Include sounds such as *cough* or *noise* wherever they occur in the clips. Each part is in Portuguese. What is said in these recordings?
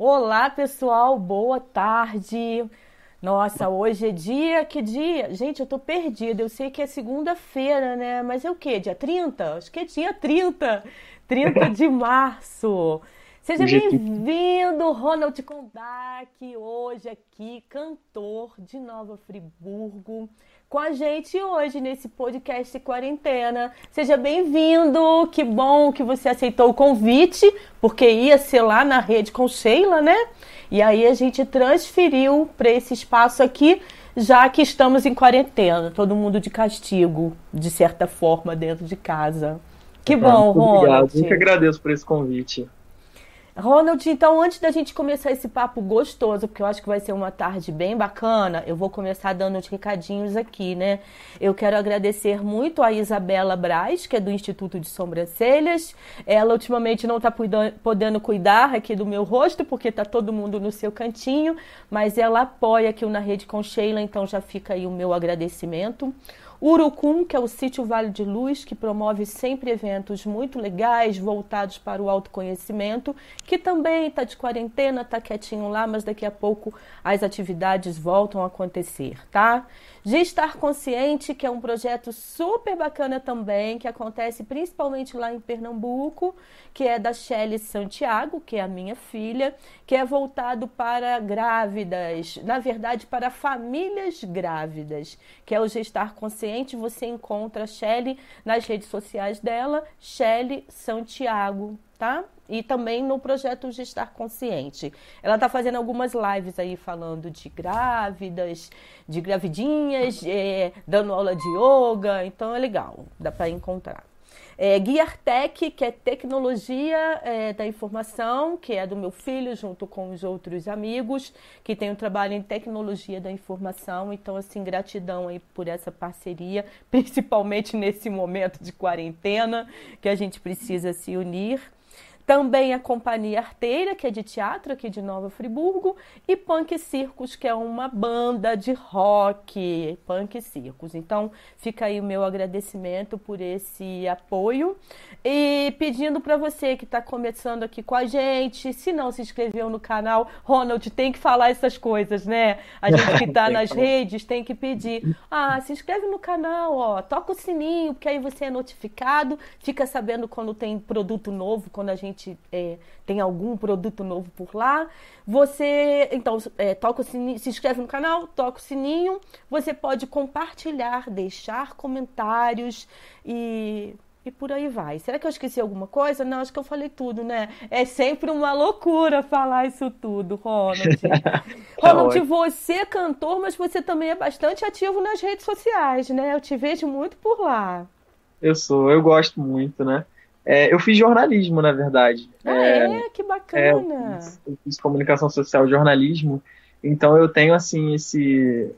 Olá, pessoal, boa tarde. Nossa, hoje é dia, que dia? Gente, eu tô perdida. Eu sei que é segunda-feira, né? Mas é o quê? Dia 30? Acho que é dia 30. 30 de *laughs* março. Seja bem-vindo, Ronald Kondak, hoje aqui, cantor de Nova Friburgo com a gente hoje nesse podcast Quarentena. Seja bem-vindo, que bom que você aceitou o convite, porque ia ser lá na rede com Sheila, né? E aí a gente transferiu para esse espaço aqui, já que estamos em quarentena, todo mundo de castigo, de certa forma, dentro de casa. Que bom, Ronald. Obrigado, muito agradeço por esse convite. Ronald, então antes da gente começar esse papo gostoso, porque eu acho que vai ser uma tarde bem bacana, eu vou começar dando uns recadinhos aqui, né? Eu quero agradecer muito a Isabela Braz, que é do Instituto de Sobrancelhas. Ela ultimamente não está podendo cuidar aqui do meu rosto, porque está todo mundo no seu cantinho, mas ela apoia aqui na Rede com Sheila, então já fica aí o meu agradecimento. Urucum, que é o sítio Vale de Luz, que promove sempre eventos muito legais, voltados para o autoconhecimento, que também está de quarentena, está quietinho lá, mas daqui a pouco as atividades voltam a acontecer, tá? De Estar Consciente, que é um projeto super bacana também, que acontece principalmente lá em Pernambuco, que é da Shelly Santiago, que é a minha filha, que é voltado para grávidas, na verdade para famílias grávidas, que é o Gestar Consciente. Você encontra a Shelly nas redes sociais dela, Shelly Santiago, tá? E também no projeto Gestar Consciente. Ela está fazendo algumas lives aí falando de grávidas, de gravidinhas, é, dando aula de yoga, então é legal, dá para encontrar. É, que é tecnologia é, da informação, que é do meu filho, junto com os outros amigos, que tem um trabalho em tecnologia da informação. Então, assim, gratidão aí por essa parceria, *laughs* principalmente nesse momento de quarentena, que a gente precisa se unir. Também a Companhia Arteira, que é de teatro aqui de Nova Friburgo, e Punk Circus, que é uma banda de rock, Punk Circus. Então, fica aí o meu agradecimento por esse apoio. E pedindo para você que está começando aqui com a gente, se não se inscreveu no canal, Ronald, tem que falar essas coisas, né? A gente que *laughs* está nas redes tem que pedir. Ah, se inscreve no canal, ó, toca o sininho, porque aí você é notificado, fica sabendo quando tem produto novo, quando a gente é, tem algum produto novo por lá. Você, então, é, toca o sininho, se inscreve no canal, toca o sininho. Você pode compartilhar, deixar comentários e e por aí vai. Será que eu esqueci alguma coisa? Não, acho que eu falei tudo, né? É sempre uma loucura falar isso tudo, Ronald. *laughs* tá Ronald, você é cantor, mas você também é bastante ativo nas redes sociais, né? Eu te vejo muito por lá. Eu sou, eu gosto muito, né? É, eu fiz jornalismo, na verdade. Ah, é? é? Que bacana! É, eu, fiz, eu fiz comunicação social e jornalismo, então eu tenho, assim, esse,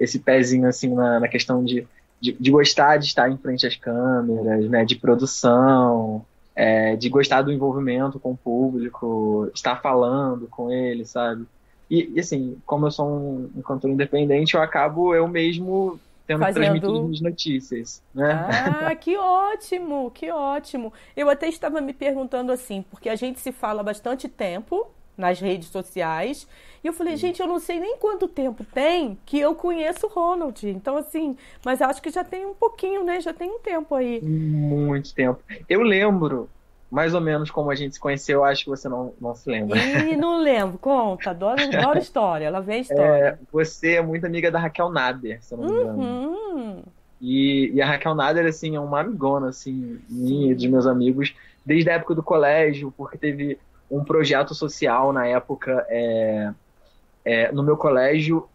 esse pezinho, assim, na, na questão de, de, de, gostar de estar em frente às câmeras, né, de produção, é, de gostar do envolvimento com o público, estar falando com ele, sabe? E, e assim, como eu sou um, um cantor independente, eu acabo eu mesmo tendo Fazendo... transmitido as notícias. Né? Ah, que ótimo, que ótimo. Eu até estava me perguntando assim, porque a gente se fala bastante tempo nas redes sociais. E eu falei, gente, eu não sei nem quanto tempo tem que eu conheço o Ronald. Então, assim, mas acho que já tem um pouquinho, né? Já tem um tempo aí. Muito tempo. Eu lembro mais ou menos como a gente se conheceu, acho que você não, não se lembra. Ih, não lembro. Conta, adoro, adoro história. Ela vem a história. É, você é muito amiga da Raquel Nader, se eu não me engano. Uhum. E, e, a Raquel Nader, assim, é uma amigona, assim, minha, de meus amigos, desde a época do colégio, porque teve um projeto social na época, é, é, no meu colégio,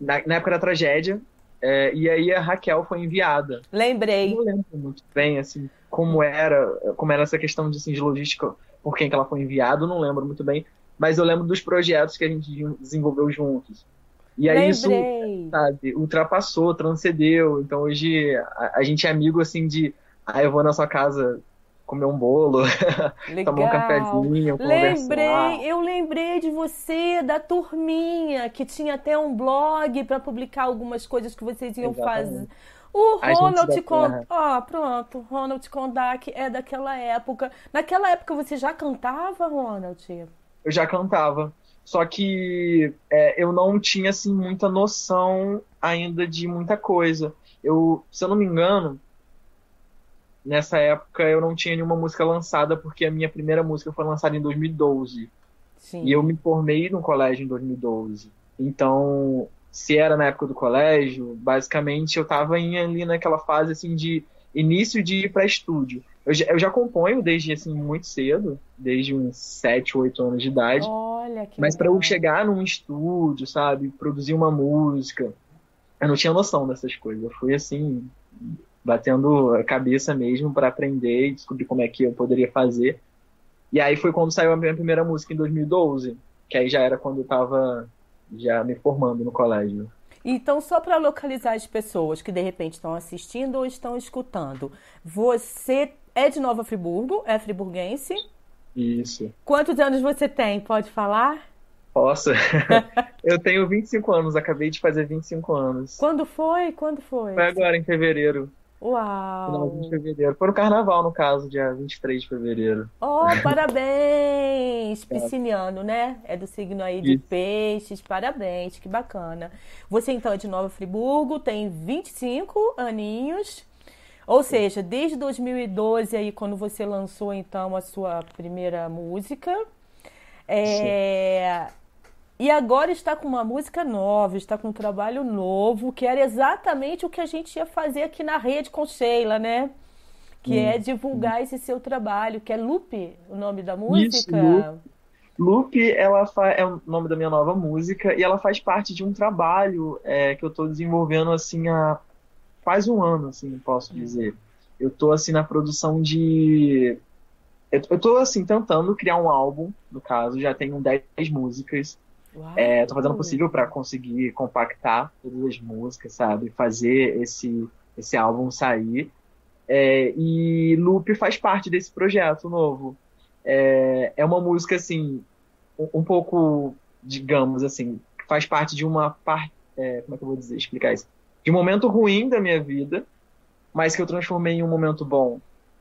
na, na época da tragédia, é, e aí a Raquel foi enviada. Lembrei. Eu não lembro muito bem, assim, como era, como era essa questão de, assim, de logística, por quem que ela foi enviada, não lembro muito bem, mas eu lembro dos projetos que a gente desenvolveu juntos. E aí isso, sabe, ultrapassou, transcendeu. Então hoje a, a, gente é amigo assim de, ah, eu vou na sua casa comer um bolo, *laughs* tomar um cafezinho, Lembrei, eu lembrei de você, da turminha, que tinha até um blog para publicar algumas coisas que vocês iam Exatamente. fazer. O Ronald Kondak. Ó, oh, pronto. Ronald Kondak é daquela época. Naquela época você já cantava, Ronald? eu já cantava. Só que é, eu não tinha assim muita noção ainda de muita coisa. Eu, se eu não me engano, nessa época eu não tinha nenhuma música lançada porque a minha primeira música foi lançada em 2012. Sim. E eu me formei no colégio em 2012. Então, se era na época do colégio, basicamente eu estava ali naquela fase assim de início de ir para estúdio. Eu já, eu já componho desde assim muito cedo, desde uns 7, 8 anos de idade. Olha que Mas para eu chegar num estúdio, sabe, produzir uma música, eu não tinha noção dessas coisas. Eu fui assim batendo a cabeça mesmo para aprender e descobrir como é que eu poderia fazer. E aí foi quando saiu a minha primeira música em 2012, que aí já era quando eu tava já me formando no colégio. Então, só para localizar as pessoas que de repente estão assistindo ou estão escutando, você é de Nova Friburgo, é friburguense? Isso. Quantos anos você tem? Pode falar? Posso. *laughs* eu tenho 25 anos, acabei de fazer 25 anos. Quando foi? Quando foi? Foi agora, em fevereiro. Uau! de fevereiro. Foi no carnaval, no caso, dia 23 de fevereiro. Oh, *laughs* parabéns! Pisciniano, né? É do signo aí de Isso. peixes. Parabéns, que bacana. Você então é de Nova Friburgo, tem 25 aninhos. Ou seja, desde 2012 aí, quando você lançou então a sua primeira música. É, e agora está com uma música nova, está com um trabalho novo, que era exatamente o que a gente ia fazer aqui na rede com Sheila, né? Que hum. é divulgar esse seu trabalho, que é Lupe, o nome da música. Isso, Lupe. ela é o nome da minha nova música e ela faz parte de um trabalho é, que eu estou desenvolvendo assim há quase um ano, assim, posso hum. dizer. Eu estou assim na produção de eu, estou assim tentando criar um álbum, no caso, já tenho 10 músicas é, tô fazendo o possível para conseguir compactar todas as músicas, sabe? Fazer esse, esse álbum sair. É, e Loop faz parte desse projeto novo. É, é uma música, assim, um, um pouco, digamos assim, faz parte de uma parte. É, como é que eu vou dizer, explicar isso? De um momento ruim da minha vida, mas que eu transformei em um momento bom.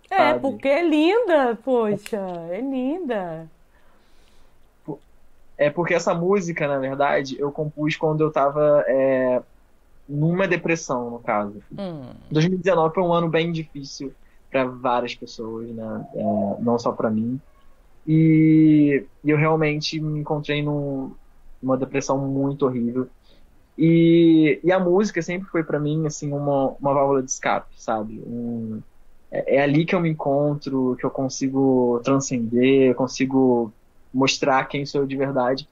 É, sabe? porque é linda, poxa, é linda. É porque essa música, na verdade, eu compus quando eu tava é, numa depressão, no caso. Hum. 2019 foi um ano bem difícil para várias pessoas, né? É, não só para mim. E, e, eu realmente me encontrei num, numa depressão muito horrível. E, e a música sempre foi para mim assim uma, uma válvula de escape, sabe? Um, é, é, ali que eu me encontro, que eu consigo transcender, eu consigo mostrar quem sou eu de verdade.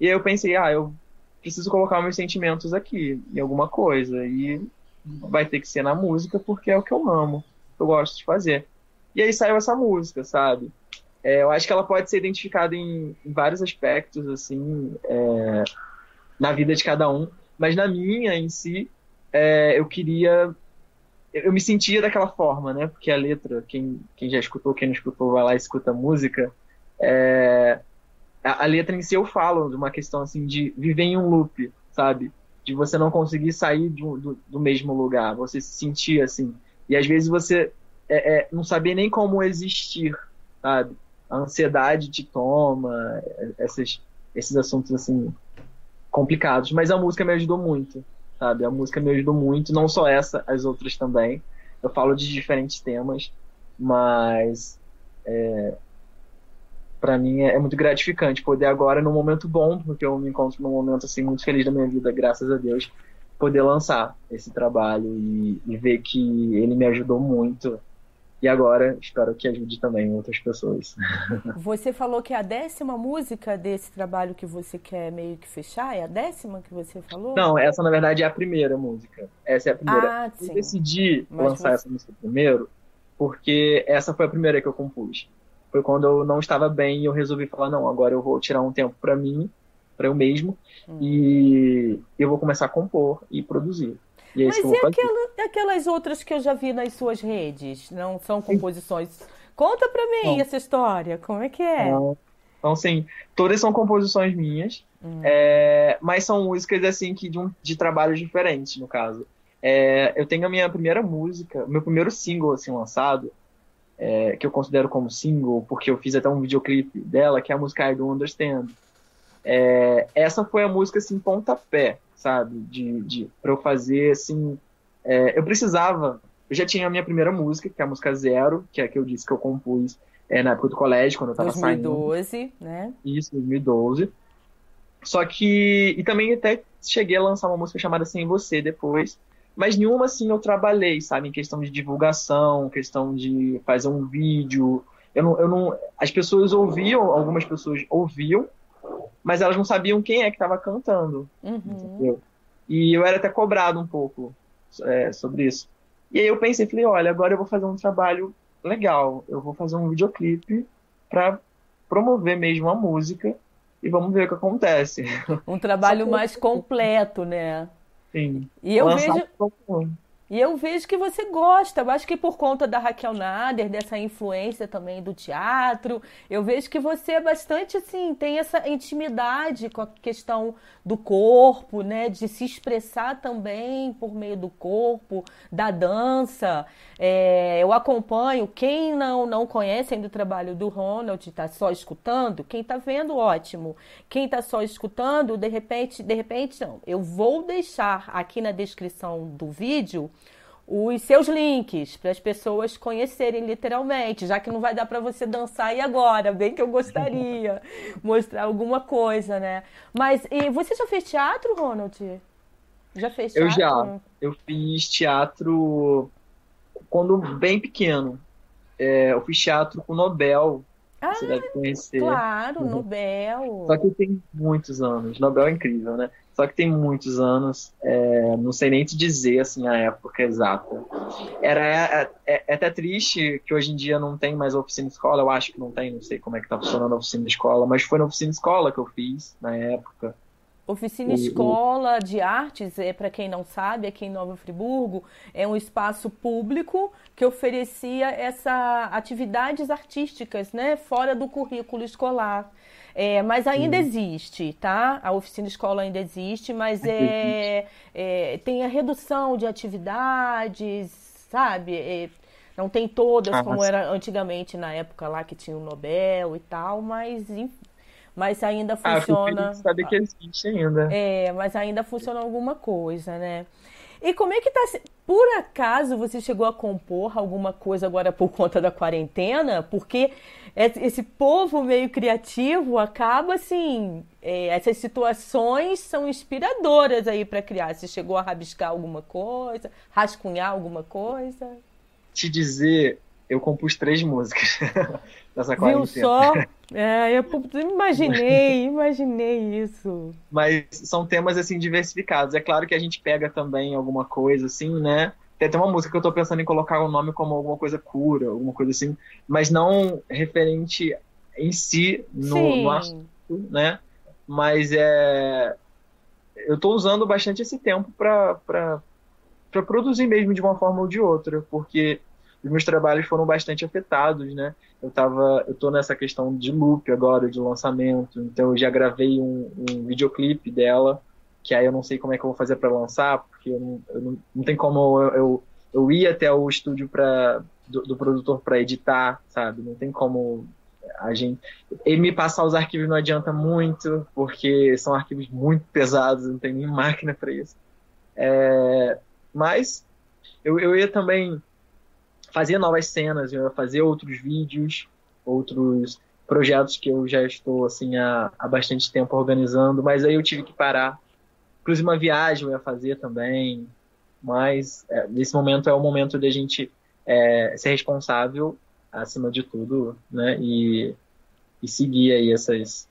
E aí eu pensei, ah, eu preciso colocar meus sentimentos aqui, em alguma coisa. E vai ter que ser na música, porque é o que eu amo, eu gosto de fazer. E aí saiu essa música, sabe? É, eu acho que ela pode ser identificada em, em vários aspectos, assim, é, na vida de cada um. Mas na minha, em si, é, eu queria eu me sentia daquela forma, né? Porque a letra, quem, quem já escutou, quem não escutou, vai lá e escuta a música. É, a, a, letra em si eu falo de uma questão assim de viver em um loop, sabe? De você não conseguir sair do, do, do mesmo lugar, você se sentir assim. E às vezes você é, é, não saber nem como existir, sabe? A ansiedade te toma, esses, esses assuntos assim complicados. Mas a música me ajudou muito, sabe? A música me ajudou muito, não só essa, as outras também. Eu falo de diferentes temas, mas é, para mim é, é, muito gratificante poder agora, num momento bom, porque eu me encontro num momento assim muito feliz da minha vida, graças a Deus, poder lançar esse trabalho e, e ver que ele me ajudou muito. E agora espero que ajude também outras pessoas. *laughs* Você falou que é a décima música desse trabalho que você quer meio que fechar? É a décima que você falou? Não, essa na verdade é a primeira música. Essa é a primeira. Ah, sim. Eu decidi Mas lançar você... essa música primeiro porque essa foi a primeira que eu compus foi quando eu não estava bem e eu resolvi falar não, agora eu vou tirar um tempo para mim, para eu mesmo hum. e eu vou começar a compor e produzir. E é Mas e aquela, aquelas outras que eu já vi nas suas redes? Não são composições? Sim. Conta para mim não. essa história, como é que é? Não. Então, assim, todas são composições minhas, hum. é, mas são músicas, assim, que de, um, de trabalhos diferentes, no caso. É, eu tenho a minha primeira música, meu primeiro single, assim, lançado, é, que eu considero como single, porque eu fiz até um videoclipe dela, que é a música I Don't Understand. É, essa foi a música, assim, pontapé, sabe? De, de, pra eu fazer, assim... É, eu precisava... Eu já tinha a minha primeira música, que é a música Zero, que é a que eu disse que eu compus é, na época do colégio, quando eu tava 2012, saindo. 2012, né? Isso, 2012. Só que... E também até cheguei a lançar uma música chamada Sem Você depois. Mas nenhuma, assim, eu trabalhei, sabe? Em questão de divulgação, questão de fazer um vídeo. Eu não, eu não... As pessoas ouviam, algumas pessoas ouviam, mas elas não sabiam quem é que estava cantando. Uhum. E eu era até cobrado um pouco é, sobre isso. E aí eu pensei, falei, olha, agora eu vou fazer um trabalho legal. Eu vou fazer um videoclipe para promover mesmo a música e vamos ver o que acontece. Um trabalho mais completo, né? Sim. E eu vejo e eu vejo que você gosta. Eu acho que por conta da Raquel Nader, dessa influência também do teatro, eu vejo que você é bastante assim, tem essa intimidade com a questão do corpo, né? De se expressar também por meio do corpo, da dança. É, eu acompanho. Quem não, não conhece ainda o trabalho do Ronald, está só escutando, quem está vendo, ótimo. Quem está só escutando, de repente, de repente não. Eu vou deixar aqui na descrição do vídeo os seus links para as pessoas conhecerem literalmente, já que não vai dar para você dançar e agora, bem que eu gostaria *laughs* mostrar alguma coisa, né? Mas e você já fez teatro, Ronald? Já fez teatro? Eu já. Eu fiz teatro quando bem pequeno. É, eu fiz teatro com o Nobel. Ah, você deve conhecer. Claro, Nobel. Só que tem muitos anos. Nobel é incrível, né? Só que tem muitos anos, é, não sei nem te dizer assim a época exata. Era é, é, é, até triste que hoje em dia não tem mais oficina escola, eu acho que não tem, não sei como é que tá funcionando a oficina escola, mas foi na oficina escola que eu fiz na época. Oficina Escola de Artes, é para quem não sabe, aqui em Nova Friburgo, é um espaço público que oferecia essa atividades artísticas, né, fora do currículo escolar. É, mas ainda existe, tá? A oficina escola ainda existe, mas é, é tem a redução de atividades, sabe? É, não tem todas ah, como mas... era antigamente na época lá que tinha o Nobel e tal, mas mas ainda ah, funciona. Ah, saber que existe ainda. É, mas ainda funciona alguma coisa, né? E como é que tá? Por acaso você chegou a compor alguma coisa agora por conta da quarentena? Porque esse povo meio criativo acaba assim. É, essas situações são inspiradoras aí para criar. Você chegou a rabiscar alguma coisa, rascunhar alguma coisa? Te dizer, eu compus três músicas *laughs* nessa quarentena. Viu só? *laughs* É, eu imaginei, *laughs* imaginei isso. Mas são temas assim diversificados. É claro que a gente pega também alguma coisa assim, né? Tem até uma música que eu tô pensando em colocar o nome como alguma coisa cura, alguma coisa assim, mas não referente em si no, no assunto, né? Mas é eu tô usando bastante esse tempo para para produzir mesmo de uma forma ou de outra, porque os meus trabalhos foram bastante afetados, né? Eu tava, eu tô nessa questão de loop agora, de lançamento, então eu já gravei um, um videoclipe dela, que aí eu não sei como é que eu vou fazer para lançar, porque eu não, eu não, não tem como eu, eu, eu ir até o estúdio pra, do, do produtor para editar, sabe? Não tem como a gente ele me passar os arquivos não adianta muito porque são arquivos muito pesados não tem nem máquina para isso é, mas eu, eu ia também fazer novas cenas, eu ia fazer outros vídeos, outros projetos que eu já estou assim há, há bastante tempo organizando, mas aí eu tive que parar. Inclusive uma viagem eu ia fazer também, mas é, nesse momento é o momento de a gente é, ser responsável acima de tudo, né? E, e seguir aí essas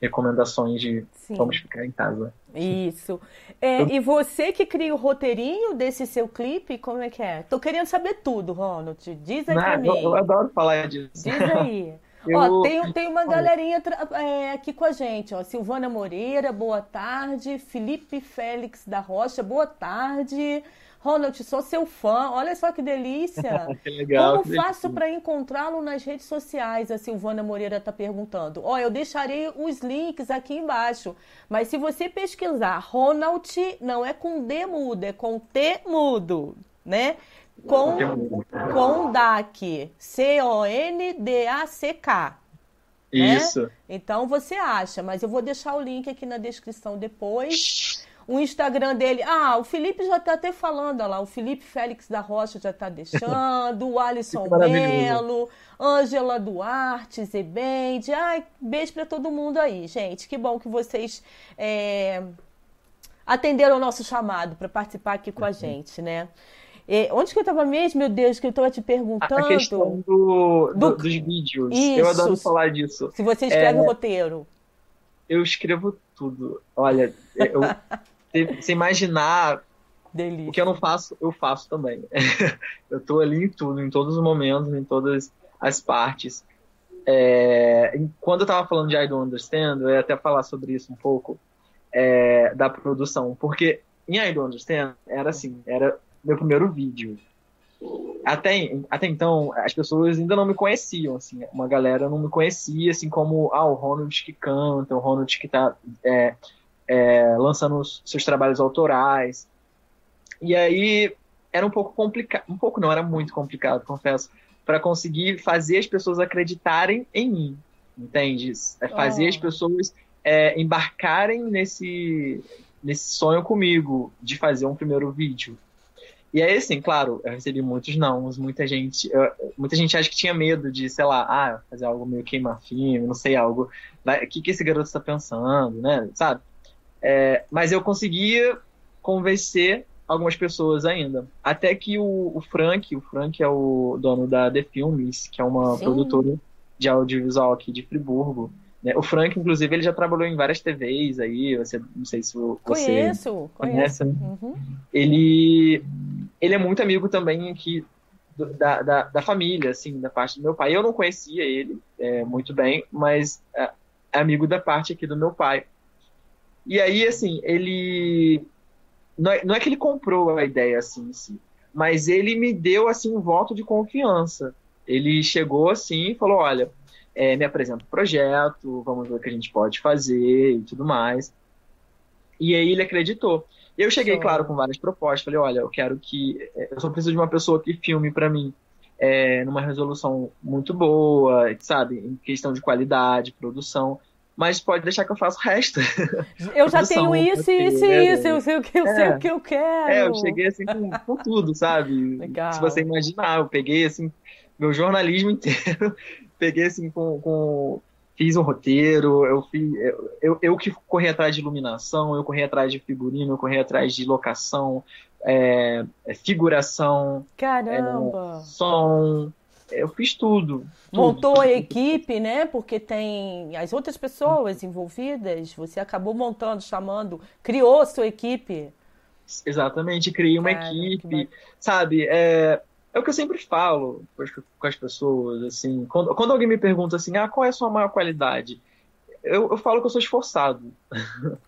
recomendações de Sim. como ficar em casa. Isso. É, eu... E você que cria o roteirinho desse seu clipe, como é que é? Tô querendo saber tudo, Ronald. Diz aí Não, pra mim. Eu, eu, adoro falar disso. Diz aí. *laughs* eu... Ó, tem, tem uma *laughs* galerinha é, aqui com a gente, ó. Silvana Moreira, boa tarde. Felipe Félix da Rocha, boa tarde. Ronald, sou seu fã. Olha só que delícia. *laughs* que legal. Como que faço para encontrá-lo nas redes sociais? A Silvana Moreira está perguntando. Ó, eu deixarei os links aqui embaixo. Mas se você pesquisar Ronald, não é com D mudo, é com T mudo, né? Com, Condac. C-O-N-D-A-C-K. Né? Isso. Então você acha, mas eu vou deixar o link aqui na descrição depois. O Instagram dele. Ah, o Felipe já tá até falando, olha lá. O Felipe Félix da Rocha já tá deixando. o Alisson Melo, Ângela Duarte, Zebende. Ai, beijo para todo mundo aí, gente. Que bom que vocês é, atenderam o nosso chamado para participar aqui com a uhum. gente, né? E, onde que eu estava mesmo, meu Deus, que eu estava te perguntando? A questão do, do, dos vídeos. Isso. Eu adoro falar disso. Se você escreve é, roteiro. Eu escrevo tudo. Olha, eu, você imaginar Delícia. o que eu não faço, eu faço também. *laughs* eu estou ali em tudo, em todos os momentos, em todas as partes. É, quando eu estava falando de I Don't Understand, eu ia até falar sobre isso um pouco, é, da produção. Porque em I Don't Understand, era assim, era meu primeiro vídeo. Até, até então, as pessoas ainda não me conheciam, assim, uma galera não me conhecia, assim como, ah, o Ronald que canta, o Ronald que tá é, é, lançando os seus trabalhos autorais. E aí era um pouco complicado, um pouco não, era muito complicado, confesso, para conseguir fazer as pessoas acreditarem em mim, entende? É fazer oh. as pessoas é, embarcarem nesse, nesse sonho comigo de fazer um primeiro vídeo. E aí, assim, claro, eu recebi muitos nãos, muita gente. Eu, muita gente acha que tinha medo de, sei lá, ah, fazer algo meio queima-filme, não sei, algo. O que, que esse garoto está pensando, né? Sabe? É, mas eu conseguia convencer algumas pessoas ainda. Até que o, o, Frank, o Frank é o dono da The Films, que é uma Sim. produtora de audiovisual aqui de Friburgo. Né? O Frank, inclusive, ele já trabalhou em várias TVs aí, você, não sei se você conheço, conhece. Conheço. Uhum. Ele, ele é muito amigo também aqui da, da, da, família, assim, da parte do meu pai. Eu não conhecia ele é, muito bem, mas é, é amigo da parte aqui do meu pai. E aí, assim, ele... Não é, não é que ele comprou a ideia, assim, si, mas ele me deu, assim, um voto de confiança. Ele chegou, assim, e falou, olha é, me apresenta o projeto, vamos ver o que a gente pode fazer e tudo mais. E aí ele acreditou. Eu cheguei, Sim. claro, com várias propostas. Falei, olha, eu quero que. É, eu só preciso de uma pessoa que filme para mim é, numa resolução muito boa, sabe? Em questão de qualidade, produção. Mas pode deixar que eu faça o resto. *laughs* Eu já tenho isso, isso e isso. Eu sei o que eu, é, sei o que eu quero. É, eu cheguei assim com, com tudo, sabe? Legal. Se você imaginar, eu peguei assim meu jornalismo inteiro *laughs* peguei assim com, com fiz um roteiro, eu fiz, eu, eu, que corri atrás de iluminação, eu corri atrás de figurino, eu corri atrás de locação, é, é figuração, caramba, é, som, eu fiz tudo. Montou a equipe, né? Porque tem as outras pessoas envolvidas. Você acabou montando, chamando, criou sua equipe. Exatamente, criei uma Cara, equipe, sabe? É, é o que eu sempre falo com as pessoas, assim, quando, quando alguém me pergunta assim, ah, qual é a sua maior qualidade? Eu, eu falo que eu sou esforçado.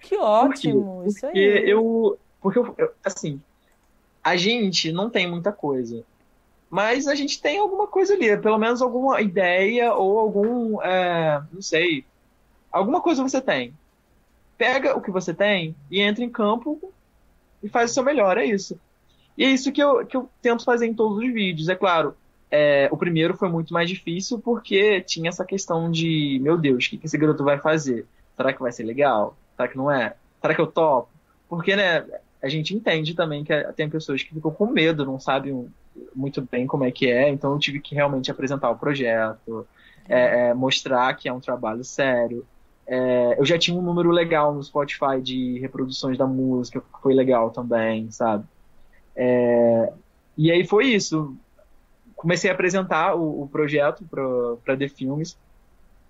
Que ótimo, Por isso aí. Porque eu, porque eu, eu, assim, a gente não tem muita coisa, mas a gente tem alguma coisa ali, pelo menos alguma ideia ou algum, é, não sei, alguma coisa você tem. Pega o que você tem e entra em campo e faz o seu melhor, é isso. E é isso que eu, que eu tento fazer em todos os vídeos. É claro, é, o primeiro foi muito mais difícil porque tinha essa questão de, meu Deus, o que, esse garoto vai fazer? Será que vai ser legal? Será que não é? Será que eu topo? Porque, né, a gente entende também que tem pessoas que ficam com medo, não sabem muito bem como é que é, então eu tive que realmente apresentar o projeto, é, é, mostrar que é um trabalho sério. É, eu já tinha um número legal no Spotify de reproduções da música, foi legal também, sabe? É, e aí foi isso. Comecei a apresentar o, o projeto para The Filmes.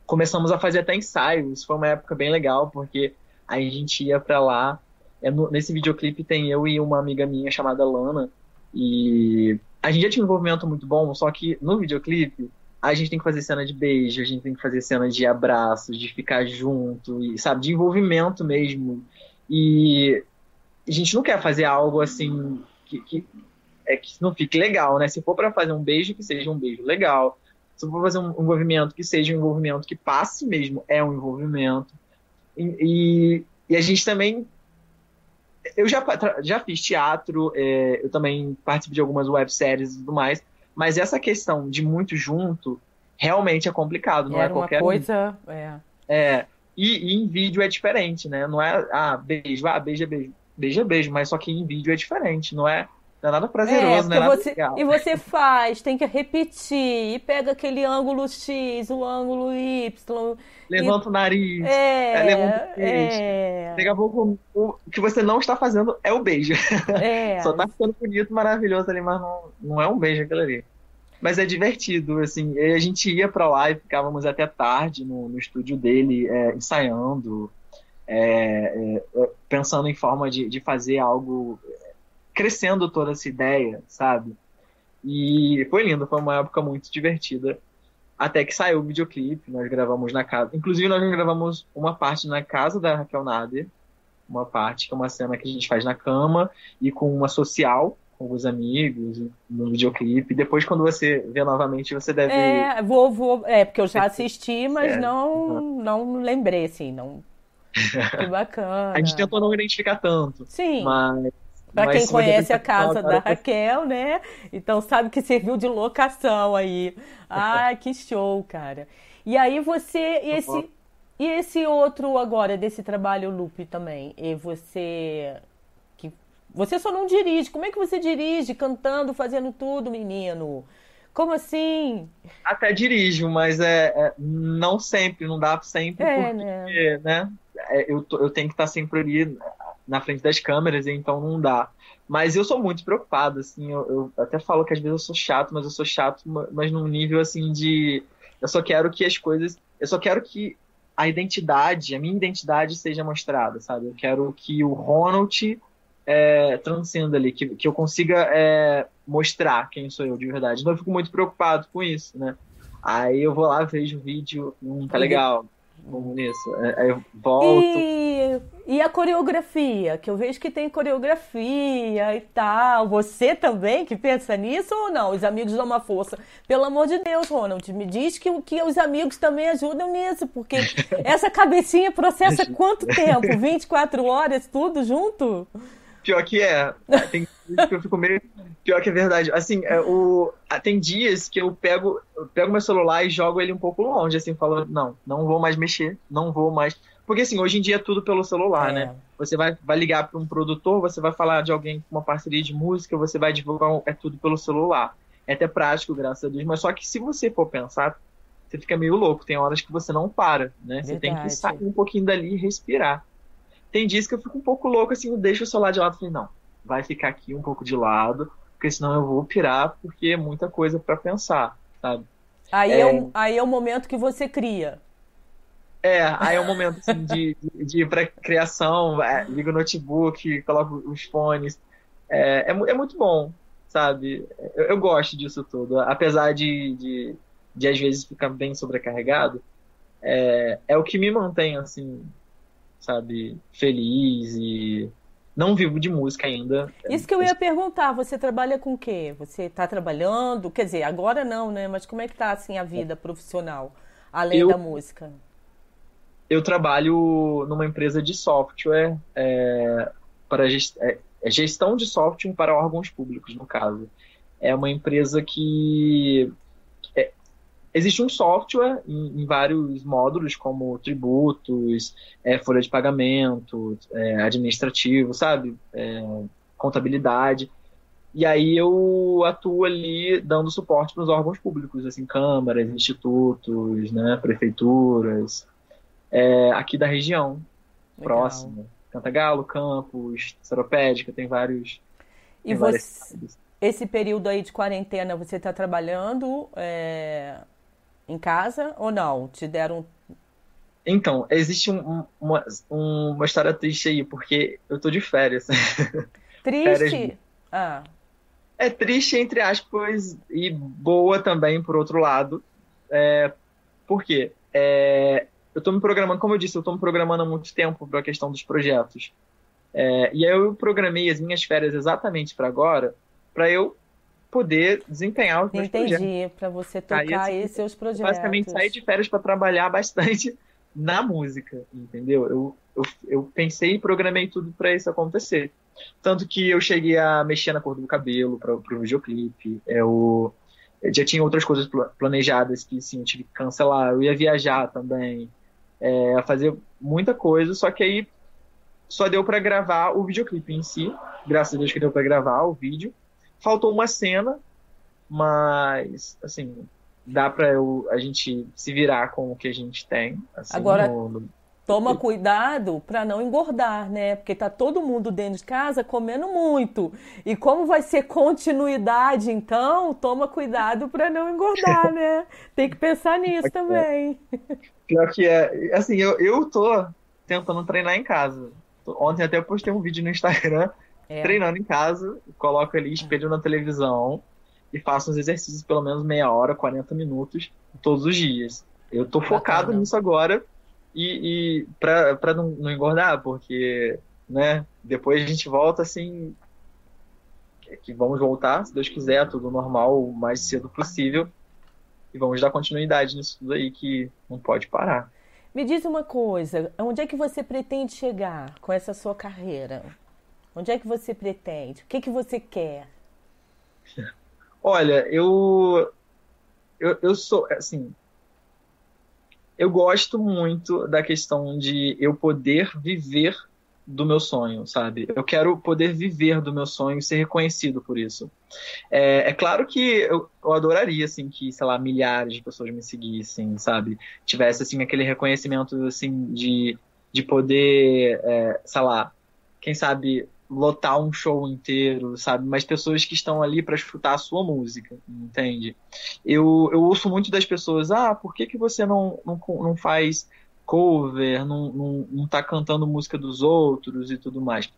Começamos a fazer até ensaios. Foi uma época bem legal, porque a gente ia para lá. É, nesse videoclipe tem eu e uma amiga minha chamada Lana. E a gente já tinha um envolvimento muito bom, só que no videoclipe a gente tem que fazer cena de beijo, a gente tem que fazer cena de abraços, de ficar junto, e, sabe, de envolvimento mesmo. E a gente não quer fazer algo assim que, que, é, que não fique legal, né? Se for para fazer um beijo, que seja um beijo legal. Se for fazer um envolvimento, que seja um envolvimento que passe mesmo, é um envolvimento. E, e, e a gente também eu já, já fiz teatro, é, eu também participo de algumas webséries e tudo mais, mas essa questão de muito junto realmente é complicado, não é Era é qualquer coisa, um. é. É, e, e, em vídeo é diferente, né? Não é, ah, beijo, ah, beijo é beijo. Beijo é beijo, mas só que em vídeo é diferente, não é não é nada prazeroso, é, é nada você, legal. E você faz, tem que repetir, e pega aquele ângulo X, o ângulo Y. Levanta e... o nariz. É, é levanta o queixo. É. Daqui a pouco o que você não está fazendo é o beijo. É. *laughs* Só tá ficando bonito, maravilhoso ali, mas não, não é um beijo aquilo ali. Mas é divertido, assim. a gente ia pra lá e ficávamos até tarde no, no estúdio dele, é, ensaiando, é, é, pensando em forma de, de fazer algo crescendo toda essa ideia, sabe? E foi lindo, foi uma época muito divertida. Até que saiu o videoclipe, nós gravamos na casa. Inclusive, nós gravamos uma parte na casa da Raquel Nader, uma parte que é uma cena que a gente faz na cama e com uma social, com os amigos, no videoclipe. Depois, quando você vê novamente, você deve. É, vou, vou. É, porque eu já assisti, mas é. não, não lembrei, assim, não. *laughs* Que bacana. A gente tentou não identificar tanto. Sim. Mas para quem conhece a casa da Raquel, né? Então sabe que serviu de locação aí. Ah, que show, cara. E aí você e esse e esse outro agora desse trabalho loop também. E você que você só não dirige. Como é que você dirige cantando, fazendo tudo, menino? Como assim? Até dirijo, mas é, é não sempre, não dá sempre, é, porque, né? né é, eu, eu tenho que estar sempre ali na frente das câmeras, então não dá. Mas eu sou muito preocupado, assim, eu, eu, até falo que às vezes eu sou chato, mas eu sou chato, mas num nível assim de. Eu só quero que as coisas. Eu só quero que a identidade, a minha identidade seja mostrada, sabe? Eu quero que o Ronald é, transcenda ali, que, que eu consiga é, mostrar quem sou eu de verdade. Então eu fico muito preocupado com isso, né? Aí eu vou lá, vejo o vídeo, hum, tá legal vamos nisso. É, aí eu volto. E, e a coreografia? Que eu vejo que tem coreografia e tal. Você também que pensa nisso ou não? Os amigos dão uma força. Pelo amor de Deus, Ronald, me diz que, que os amigos também ajudam nisso, porque *laughs* essa cabecinha processa quanto tempo? 24 horas, tudo junto? Pior que é. Tem que eu fico meio. Pior que é verdade. Assim, é, o... tem dias que eu pego, eu pego meu celular e jogo ele um pouco longe, assim, falo, não, não vou mais mexer, não vou mais. Porque assim, hoje em dia é tudo pelo celular, é. né? Você vai, vai ligar para um produtor, você vai falar de alguém com uma parceria de música, você vai divulgar, é tudo pelo celular. É até prático, graças a Deus. Mas só que se você for pensar, você fica meio louco. Tem horas que você não para, né? Verdade. Você tem que sair um pouquinho dali e respirar. Tem dias que eu fico um pouco louco, assim, eu deixo o celular de lado e falei, não, vai ficar aqui um pouco de lado, porque senão eu vou pirar, porque é muita coisa para pensar, sabe? Aí é... é, o, aí é o momento que você cria. É, aí é o momento assim, de, de, de ir para criação, é, liga o notebook, coloco os fones. É, é, é muito bom, sabe? Eu, eu, gosto disso tudo. Apesar de, de, de, às vezes ficar bem sobrecarregado, é, é o que me mantém, assim, sabe, feliz e não vivo de música ainda. Isso que eu ia perguntar, você trabalha com o quê? Você está trabalhando? Quer dizer, agora não, né? Mas como é que tá assim a vida profissional, além eu, da música? Eu trabalho numa empresa de software é, para gest, é, é, gestão de software para órgãos públicos, no caso. É uma empresa que Existe um software em, em vários módulos, como tributos, é, folha de pagamento, é, administrativo, sabe? É, contabilidade. E aí eu atuo ali dando suporte para os órgãos públicos, assim, câmaras, institutos, né, prefeituras, é, aqui da região, Legal. próxima. Cantagalo, Campos, Seropédica, tem vários. E tem você, esse período aí de quarentena, você está trabalhando é, em casa ou não? Te deram. Então, existe um, uma, uma história triste aí, porque eu tô de férias. *laughs* Triste? férias... Ah. É triste, entre aspas, e boa também, por outro lado. É, por quê? É, eu tô me programando, como eu disse, eu tô me programando há muito tempo para a questão dos projetos. É, e aí eu programei as minhas férias exatamente para agora, para eu poder desempenhar os meus Entendi, para você tocar aí, assim, seus projetos. Basicamente, sair de férias para trabalhar *laughs* bastante na música, entendeu? Eu, eu, eu pensei e programei tudo para isso acontecer. Tanto que eu cheguei a mexer na cor do cabelo para o videoclipe. Eu, eu, já tinha outras coisas planejadas que sim, eu tive que cancelar. Eu ia viajar também, é, fazer muita coisa, só que aí só deu para gravar o videoclipe em si. Graças a Deus que deu para gravar o vídeo. Faltou uma cena, mas assim, dá para a gente se virar com o que a gente tem. Assim, Agora, no, Toma cuidado para não engordar, né? Porque tá todo mundo dentro de casa comendo muito. E como vai ser continuidade, então, toma cuidado para não engordar, *laughs* né? Tem que pensar nisso também. Pior que é, assim, eu, eu tô tentando treinar em casa. Ontem até eu postei um vídeo no Instagram é. treinando em casa, coloco ali espelho na televisão e faço uns exercícios pelo menos meia hora, 40 minutos todos os dias. Eu tô focado nisso agora e, e para não, não engordar, porque né, depois a gente volta assim que vamos voltar, se Deus quiser, tudo normal o mais cedo possível. E vamos dar continuidade nisso tudo aí que não pode parar. Me diz uma coisa, onde é que você pretende chegar com essa sua carreira? Onde é que você pretende? O que, que você quer? *laughs* Olha, eu, eu, eu sou, assim, eu gosto muito da questão de eu poder viver do meu sonho, sabe? Eu quero poder viver do meu sonho e ser reconhecido por isso. É, é claro que eu, eu, adoraria, assim, que, sei lá, milhares de pessoas me seguissem, sabe? Tivesse, assim, aquele reconhecimento, assim, de, de poder, é, sei lá, quem sabe lotar um show inteiro, sabe? Mas pessoas que estão ali para escutar a sua música, entende? Eu, eu ouço muito das pessoas, ah, por que, que você não, não, não faz cover, não, não, não tá cantando música dos outros e tudo mais?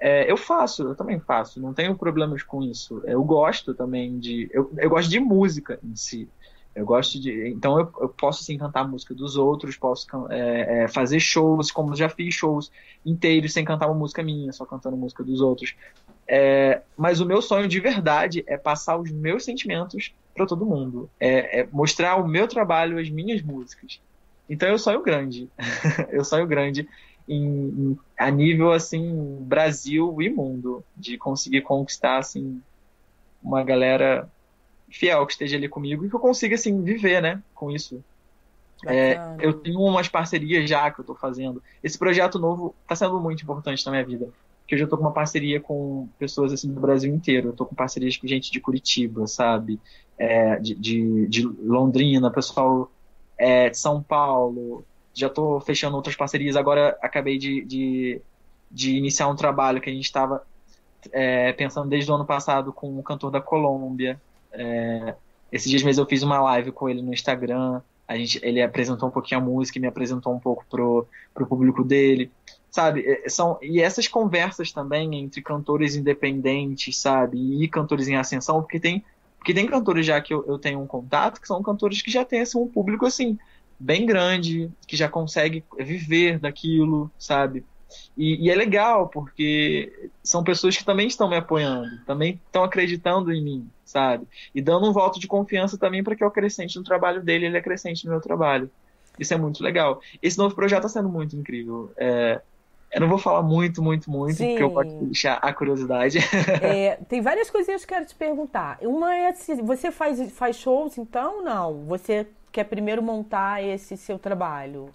É, eu faço, eu também faço, não tenho problemas com isso. Eu gosto também de. Eu, eu gosto de música em si. Eu gosto de. Então eu, eu posso sim cantar música dos outros, posso é, é, fazer shows, como já fiz shows inteiros sem cantar uma música minha, só cantando música dos outros. É, mas o meu sonho de verdade é passar os meus sentimentos para todo mundo. É, é, mostrar o meu trabalho, as minhas músicas. Então eu sonho grande. *laughs* eu sonho grande em, em, a nível assim Brasil e mundo de conseguir conquistar assim uma galera fiel que esteja ali comigo e que eu consiga, assim, viver, né, com isso. É, eu tenho umas parcerias já que eu estou fazendo. Esse projeto novo está sendo muito importante na minha vida. Porque eu já estou com uma parceria com pessoas assim do Brasil inteiro. Eu estou com parcerias com gente de Curitiba, sabe? É, de, de, de, Londrina, pessoal é, São Paulo. Já estou fechando outras parcerias. Agora acabei de, de, de iniciar um trabalho que a gente estava é, pensando desde o ano passado com um cantor da Colômbia. É, esses dias mesmo eu fiz uma live com ele no Instagram. A gente, ele apresentou um pouquinho a música e me apresentou um pouco pro, pro público dele. Sabe? É, são, e essas conversas também entre cantores independentes, sabe? E cantores em ascensão, porque tem, porque tem cantores já que eu, eu tenho um contato, que são cantores que já têm assim, um público assim, bem grande, que já consegue viver daquilo, sabe? E, e, é legal, porque são pessoas que também estão me apoiando, também estão acreditando em mim, sabe? E dando um voto de confiança também para que eu acrescente no trabalho dele, ele acrescente no meu trabalho. Isso é muito legal. Esse novo projeto está sendo muito incrível. É, eu não vou falar muito, muito, muito, Sim. porque eu posso deixar a curiosidade. *laughs* É, tem várias coisinhas que eu quero te perguntar. Uma é se você faz, faz shows, então, não? Você quer primeiro montar esse seu trabalho?